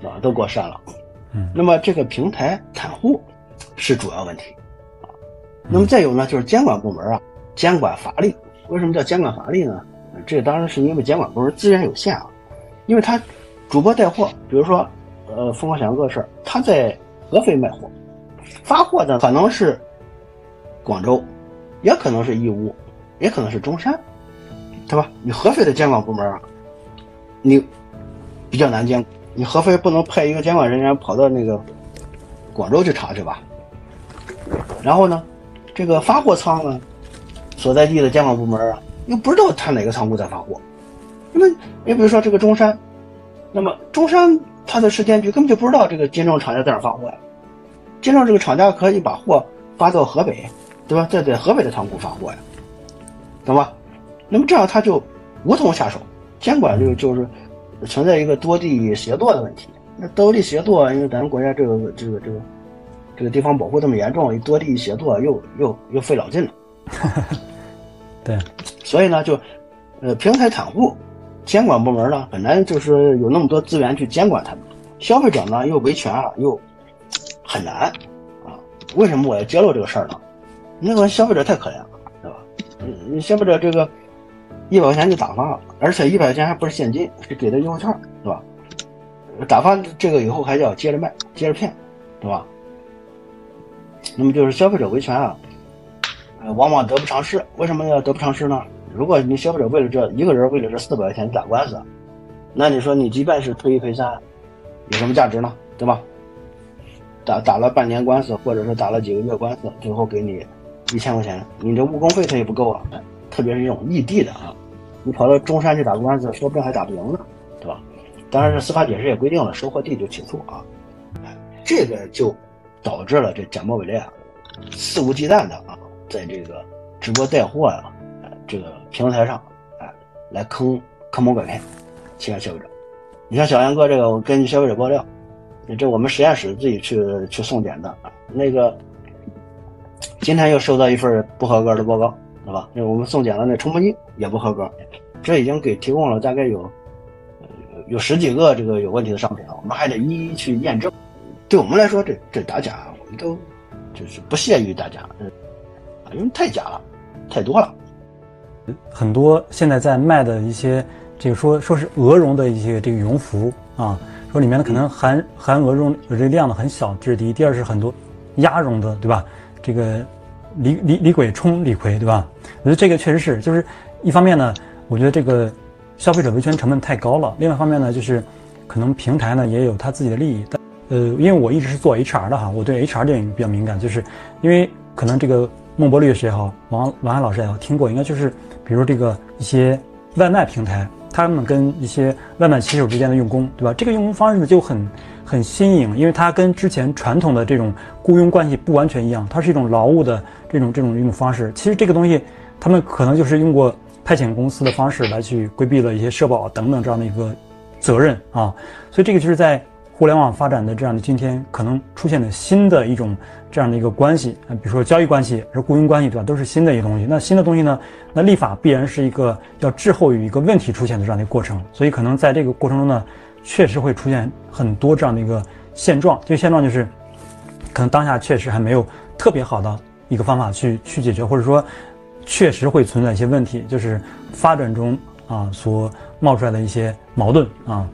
C: 啊，都给我删了。
A: 嗯。
C: 那么这个平台袒护是主要问题啊。那么再有呢，就是监管部门啊，监管乏力。为什么叫监管乏力呢？这当然是因为监管部门资源有限啊，因为他主播带货，比如说，呃，疯狂小杨哥的事儿，他在合肥卖货，发货的可能是广州，也可能是义乌，也可能是中山，对吧？你合肥的监管部门啊，你比较难监，你合肥不能派一个监管人员跑到那个广州去查去吧？然后呢，这个发货仓呢，所在地的监管部门啊。又不知道他哪个仓库在发货，那么你比如说这个中山，那么中山它的市监局根本就不知道这个金正厂家在哪发货呀。金正这个厂家可以把货发到河北，对吧？再在河北的仓库发货呀，懂吧？那么这样他就无从下手，监管就就是存在一个多地协作的问题。那多地协作，因为咱们国家这个这个这个这个地方保护这么严重，多地协作又又又费老劲了。
A: 对，
C: 所以呢，就，呃，平台袒护，监管部门呢，本来就是有那么多资源去监管他们，消费者呢又维权啊，又很难，啊，为什么我要揭露这个事儿呢？那个消费者太可怜了，对吧？你消费者这个一百块钱就打发了，而且一百块钱还不是现金，是给的优惠券，对吧？打发这个以后还要接着卖，接着骗，对吧？那么就是消费者维权啊。往往得不偿失。为什么要得不偿失呢？如果你消费者为了这一个人为了这四百块钱打官司，那你说你即便是退一赔三，有什么价值呢？对吧？打打了半年官司，或者是打了几个月官司，最后给你一千块钱，你这误工费他也不够啊。特别是这种异地的啊，你跑到中山去打官司，说不定还打不赢呢，对吧？当然这司法解释也规定了，收货地就起诉啊。这个就导致了这假冒伪劣啊，肆无忌惮的啊。在这个直播带货呀，这个平台上，哎，来坑坑蒙拐骗，欺骗消费者。你像小杨哥这个，我根据消费者爆料，这我们实验室自己去去送检的，那个今天又收到一份不合格的报告，是吧？那我们送检的那冲锋机也不合格，这已经给提供了大概有有十几个这个有问题的商品了，我们还得一一去验证。对我们来说，这这打假，我们都就是不屑于打假。因为太假了，太多了。
A: 很多现在在卖的一些，这个说说是鹅绒的一些这个羽绒服啊，说里面呢可能含含鹅绒有这量呢很小，这是第一。第二是很多鸭绒的，对吧？这个李李李鬼冲李逵，对吧？我觉得这个确实是，就是一方面呢，我觉得这个消费者维权成本太高了；另外一方面呢，就是可能平台呢也有他自己的利益。但呃，因为我一直是做 HR 的哈，我对 HR 这点比较敏感，就是因为可能这个。孟博律师也好，王王安老师也好，听过应该就是，比如这个一些外卖平台，他们跟一些外卖骑手之间的用工，对吧？这个用工方式呢就很很新颖，因为它跟之前传统的这种雇佣关系不完全一样，它是一种劳务的这种这种一种方式。其实这个东西，他们可能就是用过派遣公司的方式来去规避了一些社保等等这样的一个责任啊。所以这个就是在。互联网发展的这样的今天，可能出现的新的一种这样的一个关系啊，比如说交易关系、是雇佣关系，对吧？都是新的一个东西。那新的东西呢？那立法必然是一个要滞后于一个问题出现的这样的一个过程。所以可能在这个过程中呢，确实会出现很多这样的一个现状。这个现状就是，可能当下确实还没有特别好的一个方法去去解决，或者说确实会存在一些问题，就是发展中啊所冒出来的一些矛盾啊。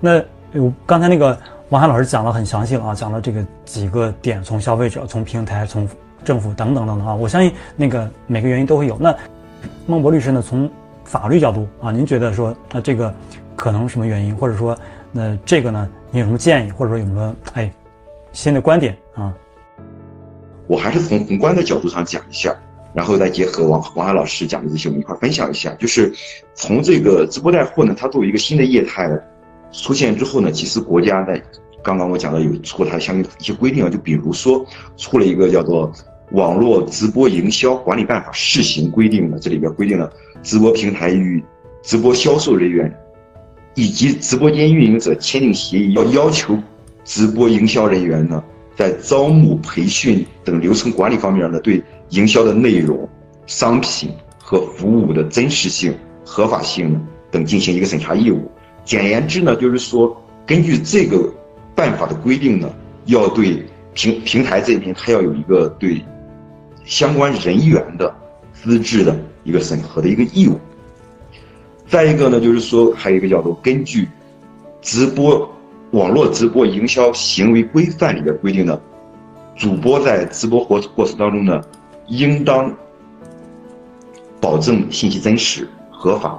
A: 那我刚才那个。王海老师讲的很详细了啊，讲了这个几个点，从消费者、从平台、从政府等等等等啊，我相信那个每个原因都会有。那孟博律师呢，从法律角度啊，您觉得说那这个可能什么原因，或者说那这个呢，你有什么建议，或者说有什么哎新的观点啊？
B: 我还是从宏观的角度上讲一下，然后再结合王王海老师讲的这些，我们一块分享一下。就是从这个直播带货呢，它作为一个新的业态出现之后呢，其实国家在刚刚我讲到有出它相应的一些规定啊，就比如说出了一个叫做《网络直播营销管理办法（试行规定）》的，这里边规定了直播平台与直播销售人员以及直播间运营者签订协议，要要求直播营销人员呢，在招募、培训等流程管理方面呢，对营销的内容、商品和服务的真实性、合法性等进行一个审查义务。简言之呢，就是说根据这个。办法的规定呢，要对平平台这边，它要有一个对相关人员的资质的一个审核的一个义务。再一个呢，就是说还有一个叫做根据直播网络直播营销行为规范里边规定的，主播在直播过过程当中呢，应当保证信息真实合法，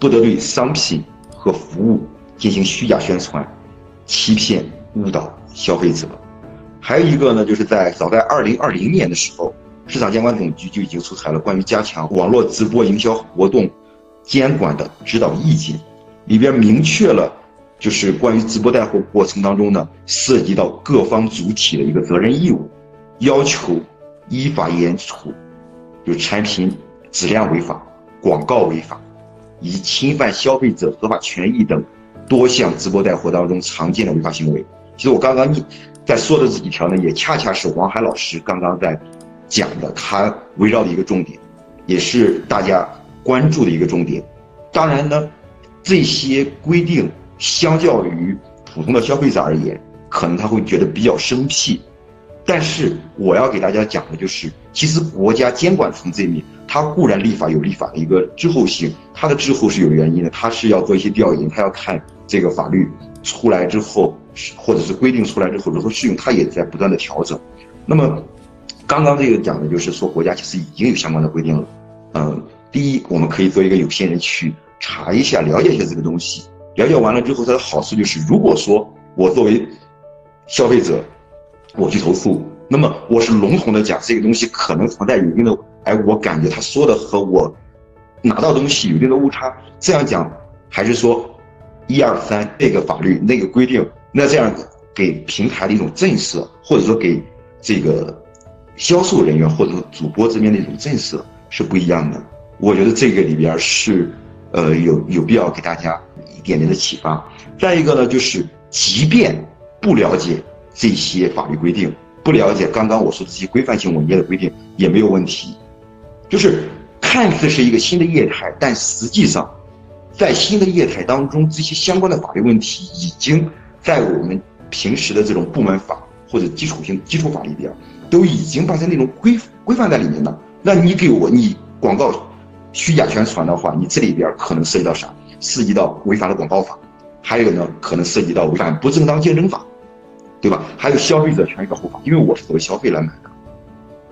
B: 不得对商品和服务进行虚假宣传。欺骗、误导消费者，还有一个呢，就是在早在二零二零年的时候，市场监管总局就已经出台了关于加强网络直播营销活动监管的指导意见，里边明确了，就是关于直播带货过程当中呢，涉及到各方主体的一个责任义务，要求依法严处，就产品质量违法、广告违法，以及侵犯消费者合法权益等。多项直播带货当中常见的违法行为，其实我刚刚在说的这几条呢，也恰恰是王海老师刚刚在讲的，他围绕的一个重点，也是大家关注的一个重点。当然呢，这些规定相较于普通的消费者而言，可能他会觉得比较生僻。但是我要给大家讲的就是，其实国家监管层这面，它固然立法有立法的一个滞后性，它的滞后是有原因的，它是要做一些调研，它要看。这个法律出来之后，或者是规定出来之后如何适用，它也在不断的调整。那么，刚刚这个讲的就是说，国家其实已经有相关的规定了。嗯，第一，我们可以做一个有心人去查一下，了解一下这个东西。了解完了之后，它的好处就是，如果说我作为消费者，我去投诉，那么我是笼统的讲这个东西可能存在有一定的，哎，我感觉他说的和我拿到东西有一定的误差。这样讲，还是说？一二三，那个法律那个规定，那这样给平台的一种震慑，或者说给这个销售人员或者说主播这边的一种震慑是不一样的。我觉得这个里边是，呃，有有必要给大家一点点的启发。再一个呢，就是即便不了解这些法律规定，不了解刚刚我说的这些规范性文件的规定也没有问题。就是看似是一个新的业态，但实际上。在新的业态当中，这些相关的法律问题已经在我们平时的这种部门法或者基础性基础法里边，都已经把这内容规规范在里面了。那你给我你广告虚假宣传的话，你这里边可能涉及到啥？涉及到违法的广告法，还有呢，可能涉及到违反不正当竞争法，对吧？还有消费者权益保护法，因为我是作为消费来买的。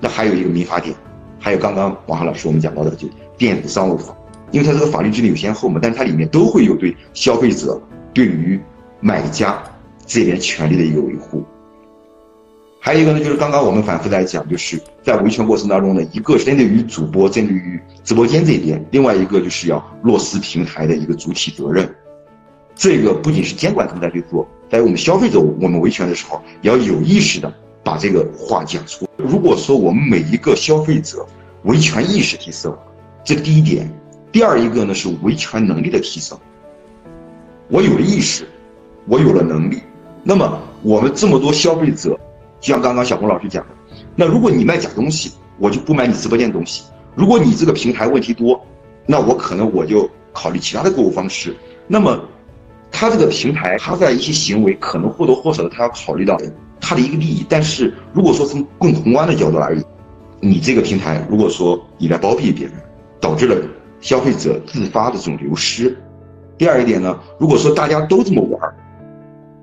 B: 那还有一个民法典，还有刚刚王浩老师我们讲到的就电子商务法。因为它这个法律制定有先后嘛，但是它里面都会有对消费者、对于买家这边权利的一个维护。还有一个呢，就是刚刚我们反复在讲，就是在维权过程当中呢，一个是针对于主播，针对于直播间这边；另外一个就是要落实平台的一个主体责任。这个不仅是监管层在去做，在我们消费者我们维权的时候，也要有意识的把这个话讲出。如果说我们每一个消费者维权意识提升，这第一点；第二一个呢是维权能力的提升。我有了意识，我有了能力，那么我们这么多消费者，就像刚刚小红老师讲的，那如果你卖假东西，我就不买你直播间东西；如果你这个平台问题多，那我可能我就考虑其他的购物方式。那么。他这个平台，他在一些行为可能或多或少的，他要考虑到他的一个利益。但是如果说从更宏观的角度而言，你这个平台如果说你来包庇别人，导致了消费者自发的这种流失。第二一点呢，如果说大家都这么玩，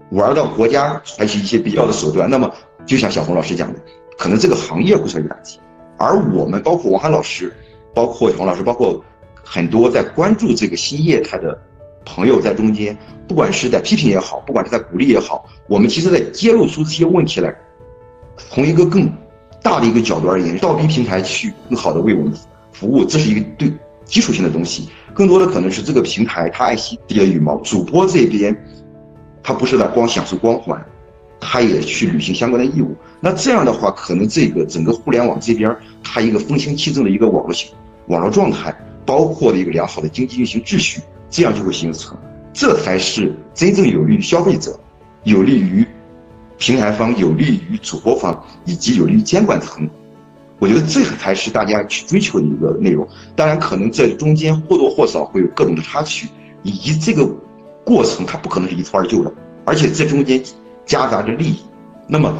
B: 玩到国家采取一些必要的手段，那么就像小红老师讲的，可能这个行业会受到打击。而我们包括王涵老师，包括小红老师，包括很多在关注这个新业态的。朋友在中间，不管是在批评也好，不管是在鼓励也好，我们其实在揭露出这些问题来。从一个更大的一个角度而言，倒逼平台去更好的为我们服务，这是一个对基础性的东西。更多的可能是这个平台它爱惜自己的羽毛，主播这边他不是在光享受光环，他也去履行相关的义务。那这样的话，可能这个整个互联网这边它一个风清气正的一个网络网络状态，包括的一个良好的经济运行秩序。这样就会形成，这才是真正有利于消费者、有利于平台方、有利于主播方以及有利于监管层。我觉得这才是大家去追求的一个内容。当然，可能这中间或多或少会有各种的插曲，以及这个过程它不可能是一蹴而就的，而且这中间夹杂着利益，那么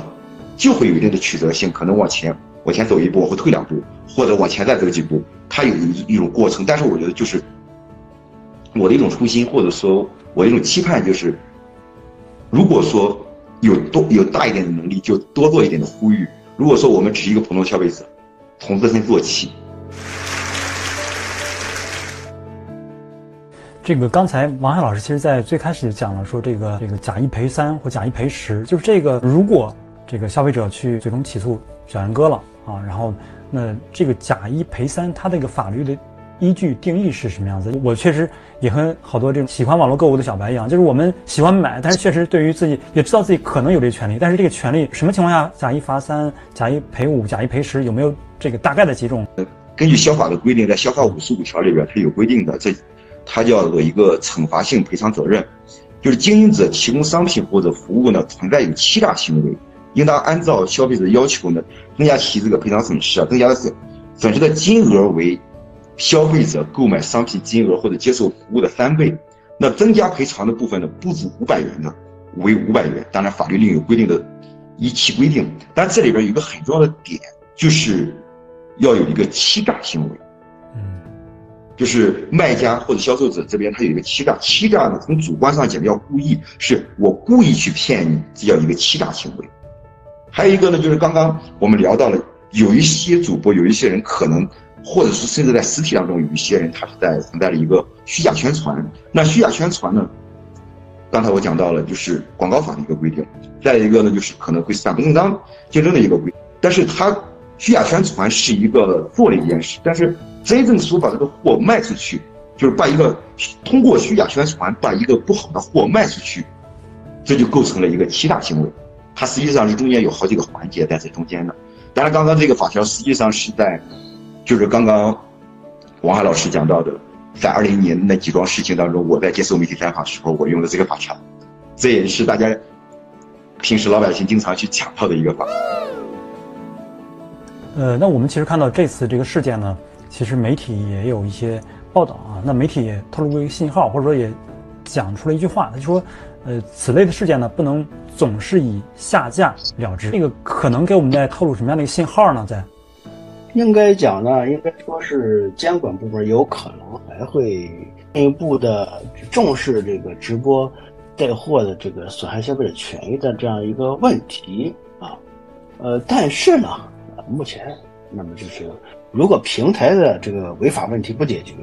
B: 就会有一定的曲折性，可能往前往前走一步，或退两步，或者往前再走几步，它有一一种过程。但是我觉得就是。我的一种初心，或者说我的一种期盼，就是，如果说有多有大一点的能力，就多做一点的呼吁。如果说我们只是一个普通消费者，从自身做起。
A: 这个刚才王海老师其实在最开始讲了，说这个这个假一赔三或假一赔十，就是这个如果这个消费者去最终起诉小杨哥了啊，然后那这个假一赔三，它这个法律的。依据定义是什么样子？我确实也和好多这种喜欢网络购物的小白一样，就是我们喜欢买，但是确实对于自己也知道自己可能有这个权利，但是这个权利什么情况下假一罚三、假一赔五、假一赔十，有没有这个大概的几种？
B: 根据消法的规定，在消法五十五条里边，它有规定的，这它叫做一个惩罚性赔偿责任，就是经营者提供商品或者服务呢存在有欺诈行为，应当按照消费者要求呢增加其这个赔偿损失啊，增加的损损失的金额为。消费者购买商品金额或者接受服务的三倍，那增加赔偿的部分呢，不足五百元的为五百元。当然，法律另有规定的依期规定。但这里边有一个很重要的点，就是要有一个欺诈行为。嗯，就是卖家或者销售者这边他有一个欺诈，欺诈呢从主观上讲要故意，是我故意去骗你，这叫一个欺诈行为。还有一个呢，就是刚刚我们聊到了，有一些主播，有一些人可能。或者是甚至在实体当中，有一些人他是在存在了一个虚假宣传。那虚假宣传呢？刚才我讲到了，就是广告法的一个规定。再一个呢，就是可能会散不正当竞争的一个规。但是它虚假宣传是一个做了一件事，但是真正说把这个货卖出去，就是把一个通过虚假宣传把一个不好的货卖出去，这就构成了一个欺诈行为。它实际上是中间有好几个环节在这中间的。当然，刚刚这个法条实际上是在。就是刚刚王海老师讲到的，在二零年那几桩事情当中，我在接受媒体采访时候，我用的这个法条，这也是大家平时老百姓经常去讲到的一个法。
A: 呃，那我们其实看到这次这个事件呢，其实媒体也有一些报道啊。那媒体也透露过一个信号，或者说也讲出了一句话，他就说，呃，此类的事件呢，不能总是以下架了之。这个可能给我们在透露什么样的一个信号呢？在？
C: 应该讲呢，应该说是监管部门有可能还会进一步的重视这个直播带货的这个损害消费者权益的这样一个问题啊。呃，但是呢，目前那么就是如果平台的这个违法问题不解决，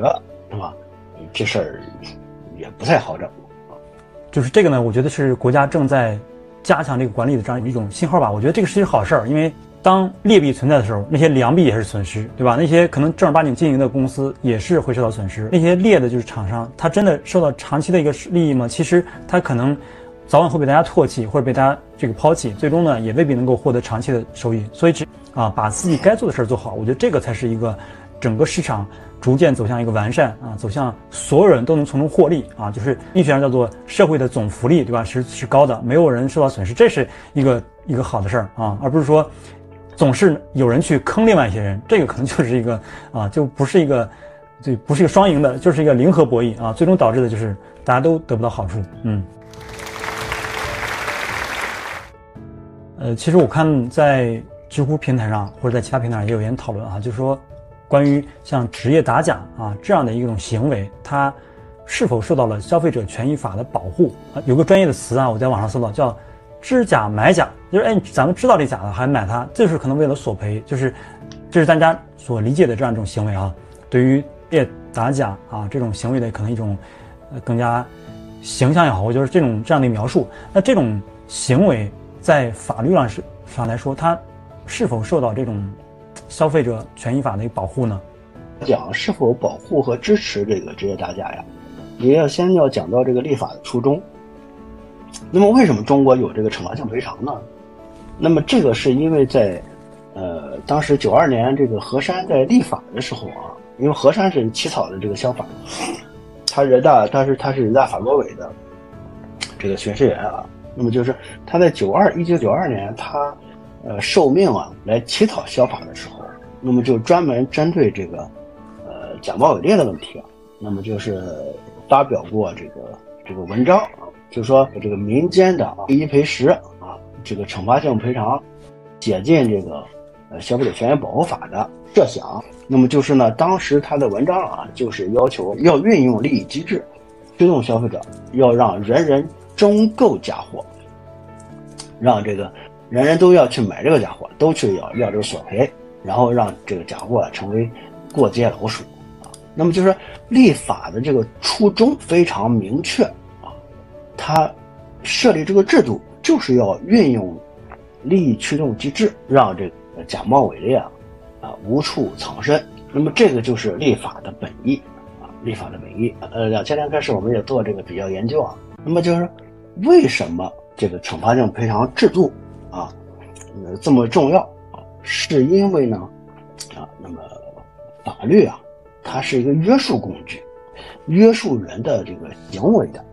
C: 是吧？这事儿也不太好整。
A: 就是这个呢，我觉得是国家正在。加强这个管理的这样一种信号吧。我觉得这个是一好事儿，因为当劣币存在的时候，那些良币也是损失，对吧？那些可能正儿八经经营的公司也是会受到损失。那些劣的就是厂商，他真的受到长期的一个利益吗？其实他可能早晚会被大家唾弃，或者被大家这个抛弃，最终呢也未必能够获得长期的收益。所以，只啊把自己该做的事儿做好，我觉得这个才是一个整个市场。逐渐走向一个完善啊，走向所有人都能从中获利啊，就是医学上叫做社会的总福利，对吧？是是高的，没有人受到损失，这是一个一个好的事儿啊，而不是说总是有人去坑另外一些人，这个可能就是一个 啊，就不是一个，就不是一个双赢的，就是一个零和博弈啊，最终导致的就是大家都得不到好处。嗯，呃，其实我看在知乎平台上或者在其他平台上也有人讨论啊，就是说。关于像职业打假啊这样的一种行为，它是否受到了消费者权益法的保护啊？有个专业的词啊，我在网上搜到叫“知假买假”，就是哎，咱们知道这假的还买它，这是可能为了索赔，就是这是大家所理解的这样一种行为啊。对于业打假啊这种行为的可能一种呃更加形象也好，或者是这种这样的描述。那这种行为在法律上是上来说，它是否受到这种？消费者权益法的保护呢？
C: 讲是否保护和支持这个职业打假呀？也要先要讲到这个立法的初衷。那么为什么中国有这个惩罚性赔偿呢？那么这个是因为在，呃，当时九二年这个河山在立法的时候啊，因为河山是起草的这个消法，他人大当时他是人大法规委的这个巡视员啊，那么就是他在九二一九九二年他。呃，受命啊，来起草消法的时候，那么就专门针对这个，呃，假冒伪劣的问题啊，那么就是发表过这个这个文章啊，就说这个民间的啊一赔十啊，这个惩罚性赔偿，写进这个呃消费者权益保护法的设想。那么就是呢，当时他的文章啊，就是要求要运用利益机制，推动消费者要让人人争购假货，让这个。人人都要去买这个假货，都去要要这个索赔，然后让这个假货成为过街老鼠啊。那么就是立法的这个初衷非常明确，它设立这个制度就是要运用利益驱动机制，让这个假冒伪劣啊啊无处藏身。那么这个就是立法的本意啊，立法的本意。呃，两千年开始我们也做这个比较研究啊。那么就是为什么这个惩罚性赔偿制度？啊，呃，这么重要啊，是因为呢，啊，那么法律啊，它是一个约束工具，约束人的这个行为的。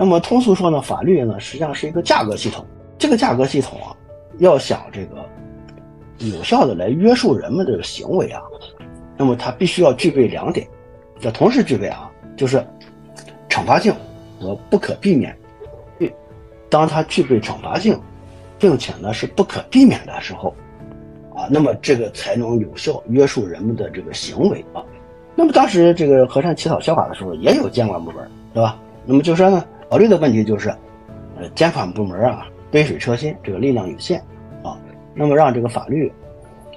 C: 那么通俗说呢，法律呢实际上是一个价格系统。这个价格系统啊，要想这个有效的来约束人们的行为啊，那么它必须要具备两点，要同时具备啊，就是惩罚性和不可避免。当它具备惩罚性。并且呢是不可避免的时候，啊，那么这个才能有效约束人们的这个行为啊。那么当时这个和善起草消法的时候，也有监管部门，对吧？那么就说呢，考虑的问题就是，呃，监管部门啊杯水车薪，这个力量有限啊。那么让这个法律，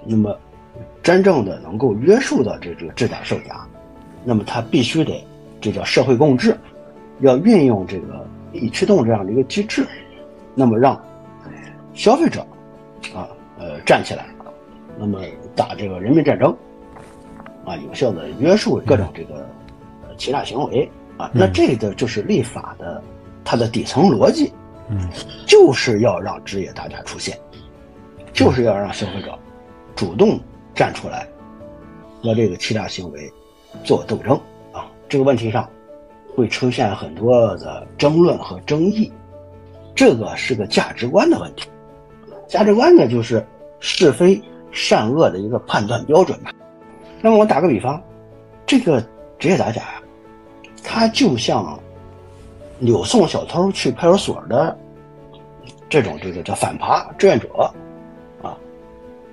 C: 那么真正的能够约束到这这个制假售假，那么它必须得这叫社会共治，要运用这个利益驱动这样的一个机制，那么让。消费者，啊，呃，站起来，那么打这个人民战争，啊，有效的约束各种这个呃欺诈行为，啊，那这个就是立法的它的底层逻辑，
A: 嗯，
C: 就是要让职业打假出现，就是要让消费者主动站出来和这个欺诈行为做斗争，啊，这个问题上会出现很多的争论和争议，这个是个价值观的问题。价值观呢，就是是非善恶的一个判断标准吧。那么我打个比方，这个职业打假呀，他就像扭送小偷去派出所的这种这个叫反扒志愿者啊。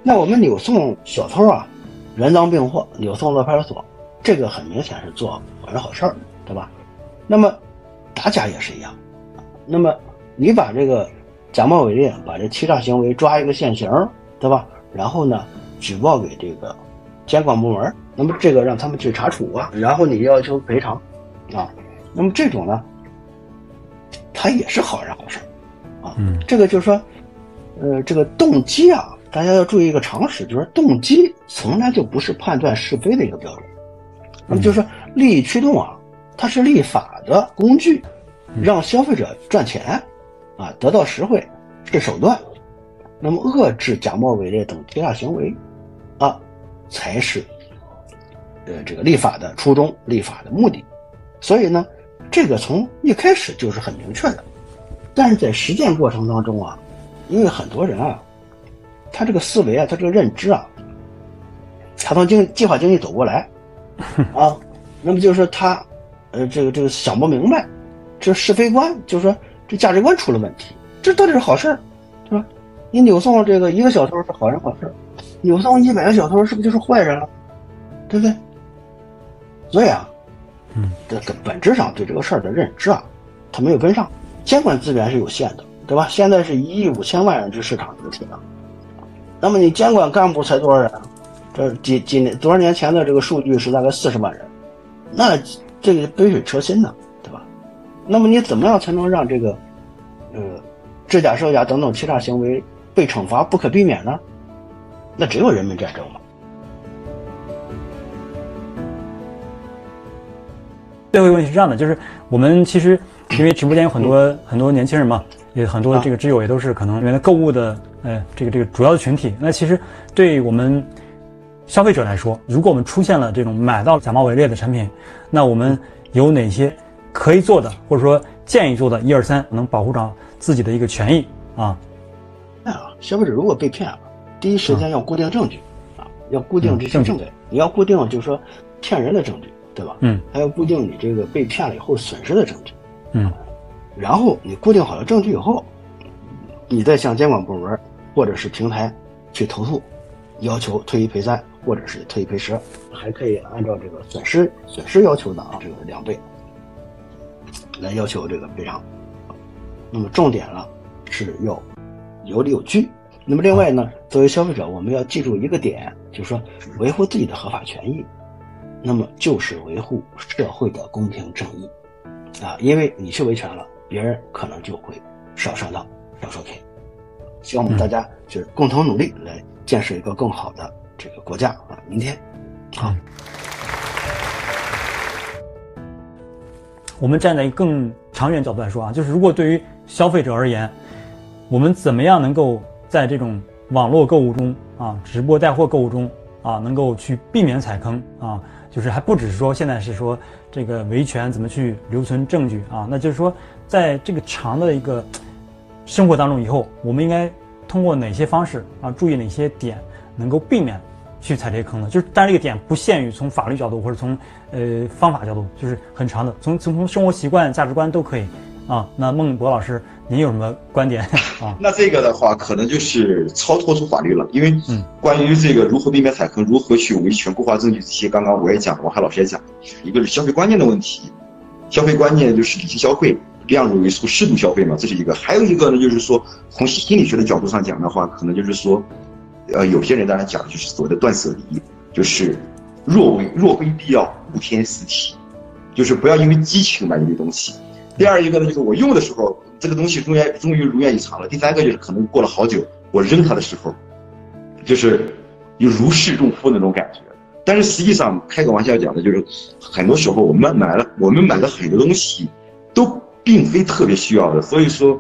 C: 那我们扭送小偷啊，人赃并获，扭送到派出所，这个很明显是做好人好事儿，对吧？那么打假也是一样，那么你把这个。假冒伪劣，把这欺诈行为抓一个现行，对吧？然后呢，举报给这个监管部门，那么这个让他们去查处啊，然后你要求赔偿，啊，那么这种呢，它也是好人好事，啊。嗯，这个就是说，呃，这个动机啊，大家要注意一个常识，就是动机从来就不是判断是非的一个标准。那么就是说，利益驱动啊，它是立法的工具，让消费者赚钱，啊，得到实惠是手段。那么遏制假冒伪劣等欺诈行为，啊，才是，呃，这个立法的初衷、立法的目的。所以呢，这个从一开始就是很明确的。但是在实践过程当中啊，因为很多人啊，他这个思维啊，他这个认知啊，他从经计划经济走过来，啊，那么就是说他，呃，这个这个想不明白，这是非观，就是说这价值观出了问题，这到底是好事对吧？你扭送这个一个小偷是好人好事，扭送一百个小偷是不是就是坏人了？对不对？所以啊，
A: 嗯，
C: 这个本质上对这个事儿的认知啊，他没有跟上。监管资源是有限的，对吧？现在是一亿五千万人之市场主体了，那么你监管干部才多少人？这几几年多少年前的这个数据是大概四十万人，那这个杯水车薪呢，对吧？那么你怎么样才能让这个，呃，制假售假等等欺诈行为被惩罚不可避免呢？那只有人民战争了。
A: 最后一个问题是这样的，就是我们其实因为直播间有很多很多年轻人嘛，也很多这个挚友也都是可能原来购物的，呃，这个这个主要的群体。那其实对我们消费者来说，如果我们出现了这种买到假冒伪劣的产品，那我们有哪些可以做的，或者说建议做的，一二三，能保护到自己的一个权益啊？
C: 那啊，消费者如果被骗了，第一时间要固定证据啊，要固定这些证据，你要固定就是说骗人的证据。对吧？
A: 嗯，
C: 还要固定你这个被骗了以后损失的证据，
A: 嗯，
C: 然后你固定好了证据以后，你再向监管部门或者是平台去投诉，要求退一赔三或者是退一赔十，还可以按照这个损失损失要求的啊，这个两倍来要求这个赔偿。那么重点了是要有理有据。那么另外呢，作为消费者，我们要记住一个点，就是说维护自己的合法权益。那么就是维护社会的公平正义，啊，因为你去维权了，别人可能就会少上当、少受骗。希望我们大家就是共同努力，来建设一个更好的这个国家啊！明天，好。
A: 我们站在更长远角度来说啊，就是如果对于消费者而言，我们怎么样能够在这种网络购物中啊，直播带货购物中啊，能够去避免踩坑啊？就是还不只是说现在是说这个维权怎么去留存证据啊？那就是说，在这个长的一个生活当中，以后我们应该通过哪些方式啊？注意哪些点能够避免去踩这些坑呢？就是当然这个点不限于从法律角度或者从呃方法角度，就是很长的，从从从生活习惯、价值观都可以啊。那孟博老师。您有什么观点 啊？
B: 那这个的话，可能就是超脱出法律了，因为关于这个如何避免踩坑，如何去维权、固化证据这些，刚刚我也讲，王海老师也讲，一个是消费观念的问题，消费观念就是理性消费，量入为出，适度消费嘛，这是一个；还有一个呢，就是说从心理学的角度上讲的话，可能就是说，呃，有些人当然讲的就是所谓的断舍离，就是若为若非必要，勿添实体，就是不要因为激情买一堆东西。第二一个呢，就是我用的时候。这个东西终于终于如愿以偿了。第三个就是可能过了好久，我扔它的时候，就是有如释重负那种感觉。但是实际上，开个玩笑讲的就是，很多时候我们买了，我们买的很多东西，都并非特别需要的。所以说，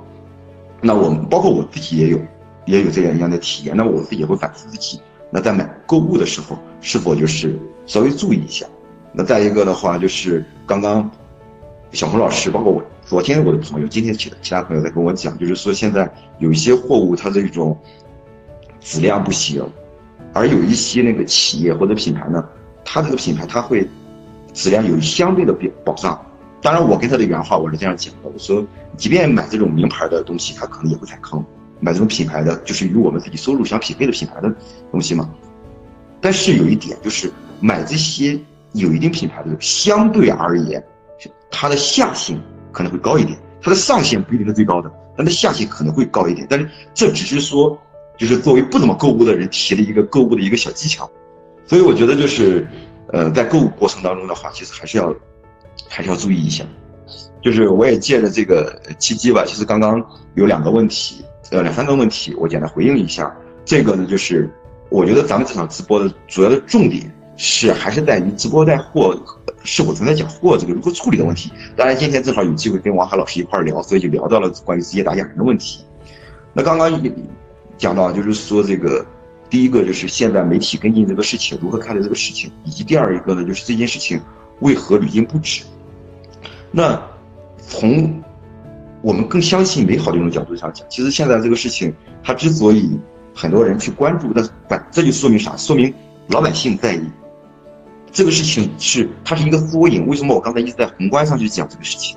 B: 那我们包括我自己也有，也有这样一样的体验。那我自己也会反思自己。那在买购物的时候，是否就是稍微注意一下？那再一个的话，就是刚刚小红老师，包括我。昨天我的朋友，今天其其他朋友在跟我讲，就是说现在有一些货物它这种质量不行，而有一些那个企业或者品牌呢，它这个品牌它会质量有相对的保保障。当然，我跟他的原话我是这样讲的，我说即便买这种名牌的东西，他可能也会踩坑；买这种品牌的，就是与我们自己收入相匹配的品牌的东西嘛。但是有一点就是买这些有一定品牌的，相对而言，它的下限。可能会高一点，它的上限不一定是最高的，但它下限可能会高一点。但是这只是说，就是作为不怎么购物的人提的一个购物的一个小技巧。所以我觉得就是，呃，在购物过程当中的话，其实还是要，还是要注意一下。就是我也借着这个契机吧，其实刚刚有两个问题，呃，两三个问题，我简单回应一下。这个呢，就是我觉得咱们这场直播的主要的重点是还是在于直播带货是否存在假货这个如何处理的问题。当然，今天正好有机会跟王海老师一块聊，所以就聊到了关于直接打假人的问题。那刚刚讲到就是说这个。第一个就是现在媒体跟进这个事情如何看待这个事情，以及第二一个呢，就是这件事情为何屡禁不止。那从我们更相信美好的一种角度上讲，其实现在这个事情它之所以很多人去关注，那反这就说明啥？说明老百姓在意这个事情是它是一个缩影。为什么我刚才一直在宏观上去讲这个事情？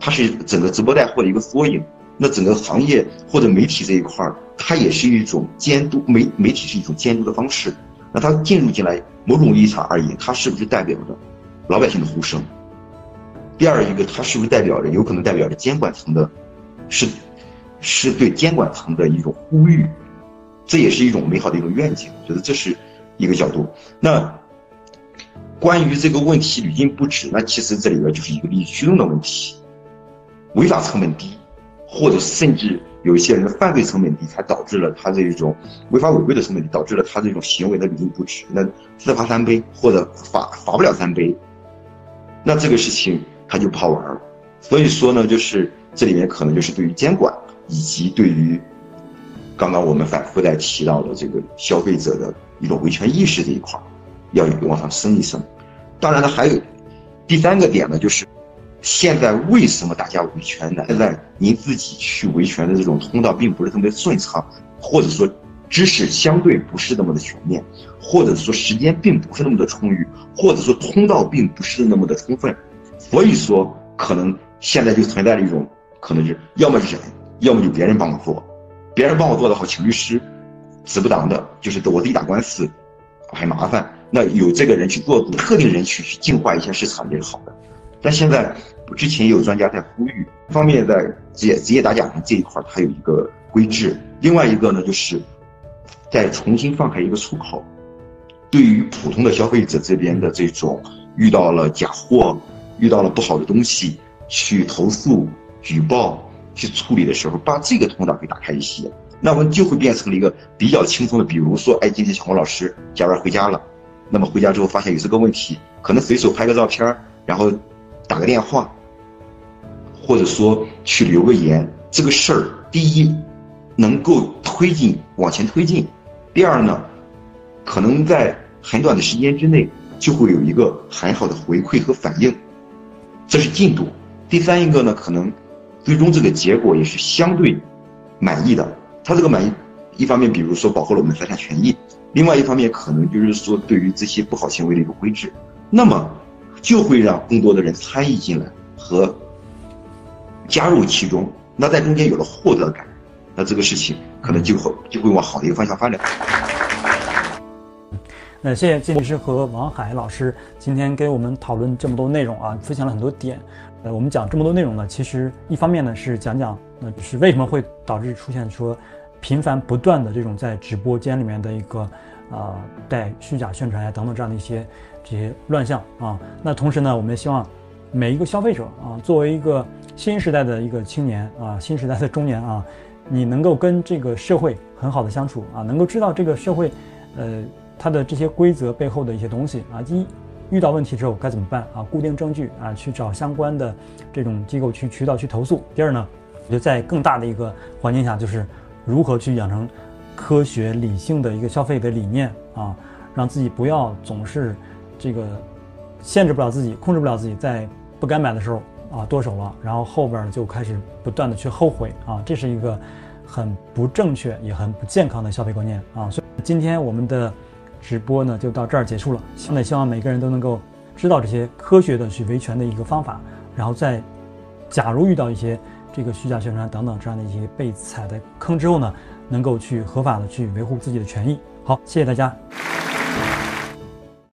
B: 它是整个直播带货的一个缩影。那整个行业或者媒体这一块儿，它也是一种监督媒媒体是一种监督的方式。那它进入进来，某种意义上而言，它是不是代表着老百姓的呼声？第二一个，它是不是代表着有可能代表着监管层的，是是对监管层的一种呼吁？这也是一种美好的一种愿景。我觉得这是一个角度。那关于这个问题屡禁不止，那其实这里边就是一个利益驱动的问题，违法成本低。或者甚至有一些人的犯罪成本低，才导致了他这种违法违规的成本低，导致了他这种行为的屡禁不止。那自罚三杯或者罚罚不了三杯，那这个事情他就不好玩了。所以说呢，就是这里面可能就是对于监管以及对于刚刚我们反复在提到的这个消费者的一种维权意识这一块，要往上升一升。当然了，还有第三个点呢，就是。现在为什么大家维权呢？现在您自己去维权的这种通道并不是特别顺畅，或者说知识相对不是那么的全面，或者说时间并不是那么的充裕，或者说通道并不是那么的充分，所以说可能现在就存在了一种可能是要么忍，要么就别人帮我做，别人帮我做的好，请律师，值不当的，就是我自己打官司，很麻烦。那有这个人去做特定人群去净化一下市场也是好的。但现在，之前也有专家在呼吁，一方面在职业职业打假人这一块，它有一个规制；另外一个呢，就是再重新放开一个出口，对于普通的消费者这边的这种遇到了假货、遇到了不好的东西，去投诉、举报、去处理的时候，把这个通道给打开一些，那么就会变成了一个比较轻松的。比如说，哎，今天小红老师加班回家了，那么回家之后发现有这个问题，可能随手拍个照片，然后。打个电话，或者说去留个言，这个事儿，第一，能够推进往前推进；第二呢，可能在很短的时间之内就会有一个很好的回馈和反应，这是进度。第三一个呢，可能最终这个结果也是相对满意的。他这个满意，一方面比如说保护了我们财产权益，另外一方面可能就是说对于这些不好行为的一个规制。那么。就会让更多的人参与进来和加入其中，那在中间有了获得感，那这个事情可能就会就会往好的一个方向发展。
A: 那谢谢金律师和王海老师今天给我们讨论这么多内容啊，分享了很多点。呃，我们讲这么多内容呢，其实一方面呢是讲讲，那是为什么会导致出现说频繁不断的这种在直播间里面的一个啊带虚假宣传呀等等这样的一些。这些乱象啊，那同时呢，我们也希望每一个消费者啊，作为一个新时代的一个青年啊，新时代的中年啊，你能够跟这个社会很好的相处啊，能够知道这个社会，呃，它的这些规则背后的一些东西啊。第一遇到问题之后该怎么办啊？固定证据啊，去找相关的这种机构去渠道去投诉。第二呢，我觉得在更大的一个环境下，就是如何去养成科学理性的一个消费的理念啊，让自己不要总是。这个限制不了自己，控制不了自己，在不该买的时候啊剁手了，然后后边就开始不断的去后悔啊，这是一个很不正确也很不健康的消费观念啊。所以今天我们的直播呢就到这儿结束了。现在希望每个人都能够知道这些科学的去维权的一个方法，然后在假如遇到一些这个虚假宣传等等这样的一些被踩的坑之后呢，能够去合法的去维护自己的权益。好，谢谢大家。